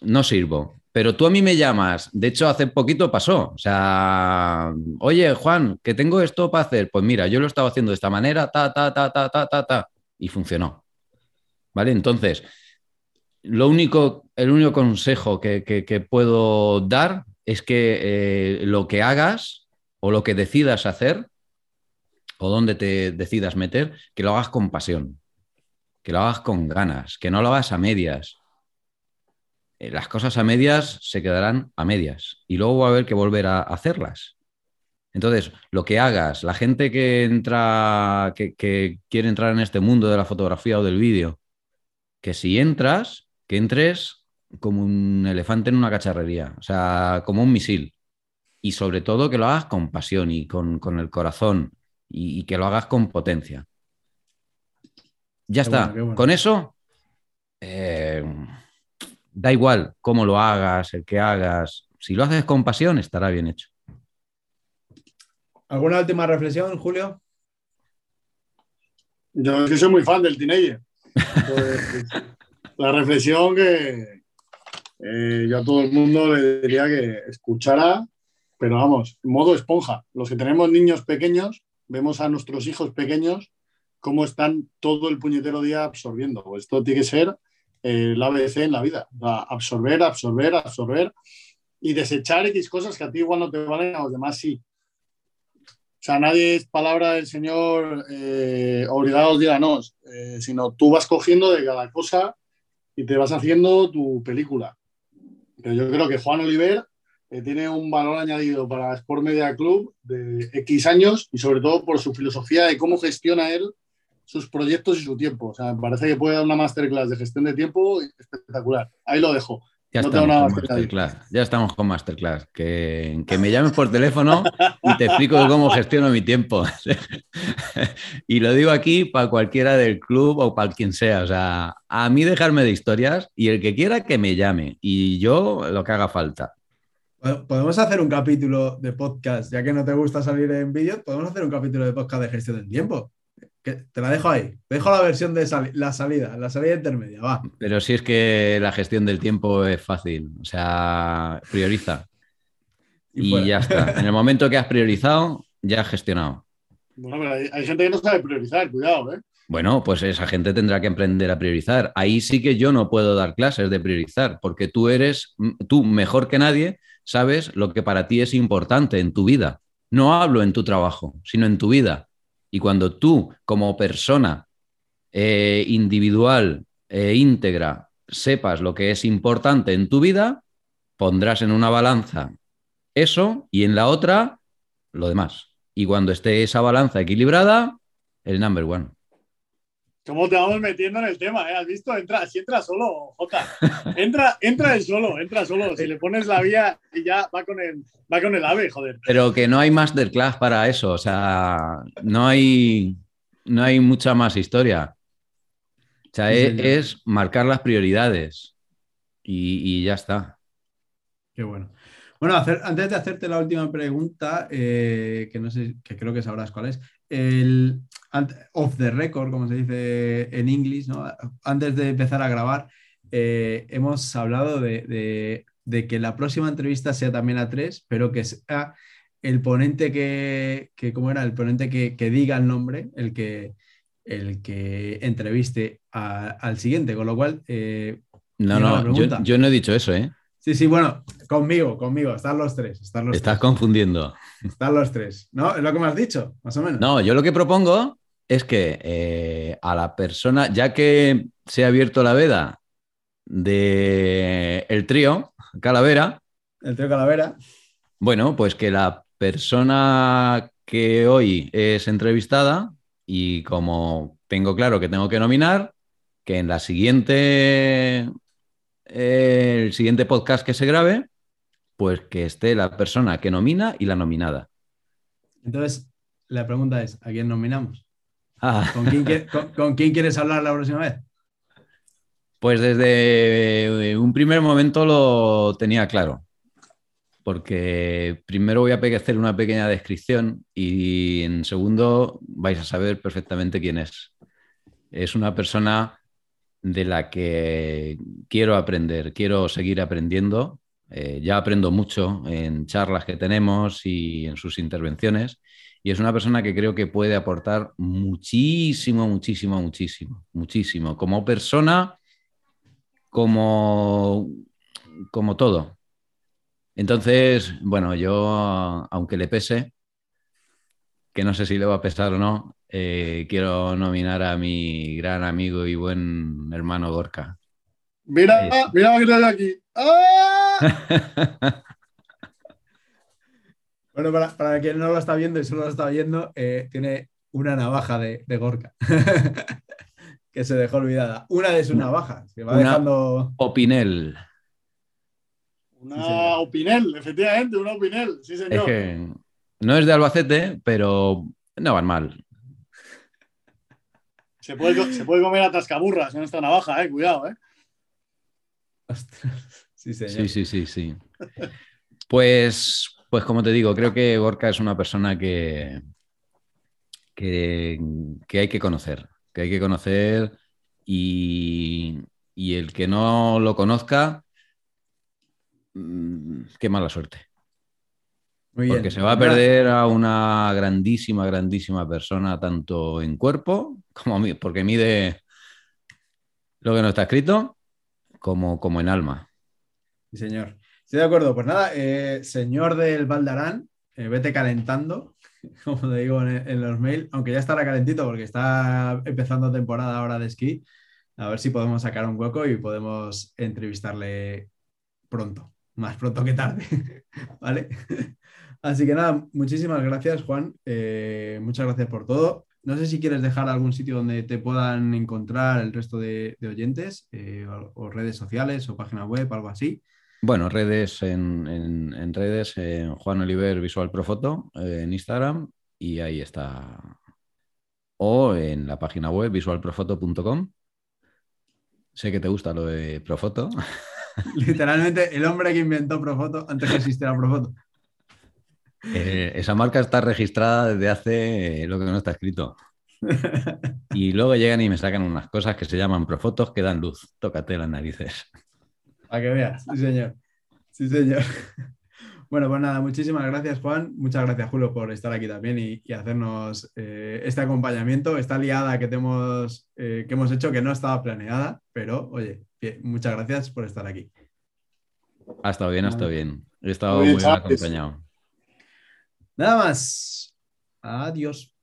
no sirvo. Pero tú a mí me llamas, de hecho hace poquito pasó, o sea, oye Juan, que tengo esto para hacer, pues mira, yo lo estaba haciendo de esta manera, ta, ta, ta, ta, ta, ta, ta, y funcionó. ¿Vale? Entonces, lo único, el único consejo que puedo dar es que eh, lo que hagas o lo que decidas hacer o donde te decidas meter, que lo hagas con pasión, que lo hagas con ganas, que no lo hagas a medias. Eh, Las cosas a medias se quedarán a medias y luego va a haber que volver a hacerlas. Entonces, lo que hagas, la gente que entra, que, quiere entrar en este mundo de la fotografía o del vídeo, que si entras, que entres como un elefante en una cacharrería, o sea, como un misil. Y sobre todo que lo hagas con pasión y con, con el corazón y, y que lo hagas con potencia. Ya Qué está. bueno, qué bueno. Con eso, eh, da igual cómo lo hagas, el que hagas. Si lo haces con pasión, estará bien hecho. ¿Alguna última reflexión, Julio? Yo es que soy muy fan del teenager. (laughs) Pues, la reflexión que, Eh, yo a todo el mundo le diría que escuchara, pero vamos, modo esponja. Los que tenemos niños pequeños, vemos a nuestros hijos pequeños cómo están todo el puñetero día absorbiendo. Esto tiene que ser eh, el ABC en la vida. absorber, absorber, absorber y desechar X cosas que a ti igual no te valen, a los demás sí. O sea, nadie es palabra del Señor eh, obligados díganos, eh, sino tú vas cogiendo de cada cosa y te vas haciendo tu película. Pero yo creo que Juan Oliver eh, tiene un valor añadido para Sport Media Club de X años y sobre todo por su filosofía de cómo gestiona él sus proyectos y su tiempo. O sea, me parece que puede dar una masterclass de gestión de tiempo espectacular. Ahí lo dejo. Ya estamos, con masterclass. ya estamos con Masterclass. Que, que me llames por teléfono y te explico cómo gestiono mi tiempo. (laughs) y lo digo aquí para cualquiera del club o para quien sea. O sea, a mí dejarme de historias y el que quiera que me llame y yo lo que haga falta. Podemos hacer un capítulo de podcast, ya que no te gusta salir en vídeo, podemos hacer un capítulo de podcast de gestión del tiempo te la dejo ahí. Te dejo la versión de la salida, la salida intermedia, va. Pero si es que la gestión del tiempo es fácil. O sea, prioriza. Y, ya está. En el momento que has priorizado, ya has gestionado. Bueno, pero hay, gente que no sabe priorizar, cuidado, ¿eh? Bueno, pues esa gente tendrá que aprender a priorizar. Ahí sí que yo no puedo dar clases de priorizar, porque tú eres, tú mejor que nadie, sabes lo que para ti es importante en tu vida. No hablo en tu trabajo, sino en tu vida. Y cuando tú, como persona eh, individual e íntegra, sepas lo que es importante en tu vida, pondrás en una balanza eso y en la otra lo demás. Y cuando esté esa balanza equilibrada, el number one. ¿Cómo te vamos metiendo en el tema? Eh? ¿Has visto? Entra, si entra solo, Jota. Entra, entra el solo, entra solo. Si le pones la vía y ya va con el, va con el ave, joder. Pero que no hay masterclass para eso. O sea, no hay, no hay mucha más historia. O sea, es, marcar las prioridades y, ya está. Qué bueno. Bueno, antes de hacerte la última pregunta, eh, que no sé, que creo que sabrás cuál es, el, off the record, como se dice en inglés, ¿no? antes de empezar a grabar, eh, hemos hablado de, que la próxima entrevista sea también a tres, pero que sea el ponente que, que ¿cómo era? El ponente que, diga el nombre, el que, el que entreviste al siguiente, con lo cual... Eh, no, no, yo, no he dicho eso, ¿eh? Sí, sí, bueno, conmigo, conmigo, están los tres. Están los Estás confundiendo. Están los tres, ¿no? Es lo que me has dicho, más o menos. No, yo lo que propongo es que eh, a la persona, ya que se ha abierto la veda de el trío Calavera. El trío Calavera. Bueno, pues que la persona que hoy es entrevistada y como tengo claro que tengo que nominar, que en la siguiente, el siguiente podcast que se grabe, pues que esté la persona que nomina y la nominada. Entonces, la pregunta es, ¿a quién nominamos? ¿Con, quién, quieres hablar la próxima vez? Pues desde eh, un primer momento lo tenía claro, porque primero voy a hacer una pequeña descripción y en segundo vais a saber perfectamente quién es. Es una persona de la que quiero aprender, quiero seguir aprendiendo. Eh, ya aprendo mucho en charlas que tenemos y en sus intervenciones y es una persona que creo que puede aportar muchísimo, muchísimo, muchísimo, muchísimo, como persona, como, como todo. Entonces, bueno, yo, aunque le pese, que no sé si le va a pesar o no, eh, quiero nominar a mi gran amigo y buen hermano Gorka. Mira, mira que está aquí. ¡Ah! (laughs) Bueno, para, quien no lo está viendo y solo lo está viendo, eh, tiene una navaja de, Gorka (laughs) que se dejó olvidada. Una de sus navajas, que va dejando. Opinel. Una Opinel, efectivamente, una Opinel, sí, señor. no es de Albacete, pero no van mal. Se puede, se puede comer a tascaburras con esta navaja, eh, cuidado, eh. Sí, señor. Sí, sí, sí, sí. Pues pues como te digo, creo que Gorka es una persona que, que, hay que conocer, que hay que conocer y, el que no lo conozca, mm, qué mala suerte. Muy bien. Porque se va a perder a una grandísima, grandísima persona, tanto en cuerpo, como mi- porque mide lo que no está escrito, como, como en alma. Sí, señor. Estoy de acuerdo. Pues nada, eh, señor del Valdarán, eh, vete calentando, (laughs) como te digo en, los mails, aunque ya estará calentito porque está empezando temporada ahora de esquí. A ver si podemos sacar un hueco y podemos entrevistarle pronto, más pronto que tarde. (laughs) ¿Vale? (laughs) Así que nada, muchísimas gracias, Juan. Eh, muchas gracias por todo. No sé si quieres dejar algún sitio donde te puedan encontrar el resto de, oyentes, o, o redes sociales o página web, algo así. Bueno, redes en, en- en redes, en Juan Oliver Visual Profoto, eh, en Instagram, y ahí está. O en la página web visualprofoto.com. Sé que te gusta lo de Profoto. (laughs) Literalmente el hombre que inventó Profoto antes que existiera Profoto. (laughs) Eh, esa marca está registrada desde hace eh, lo que no está escrito. (laughs) Y luego llegan y me sacan unas cosas que se llaman Profotos que dan luz. Tócate las narices. Para que veas, sí señor. Sí señor. (laughs) Bueno, pues nada, muchísimas gracias Juan, muchas gracias Julio por estar aquí también y, y hacernos eh, este acompañamiento, esta liada que, te hemos, eh, que hemos hecho que no estaba planeada, pero oye, bien, muchas gracias por estar aquí. Ha estado bien, ha estado bien. He estado Muy muy bien, acompañado. Nada más. Adiós.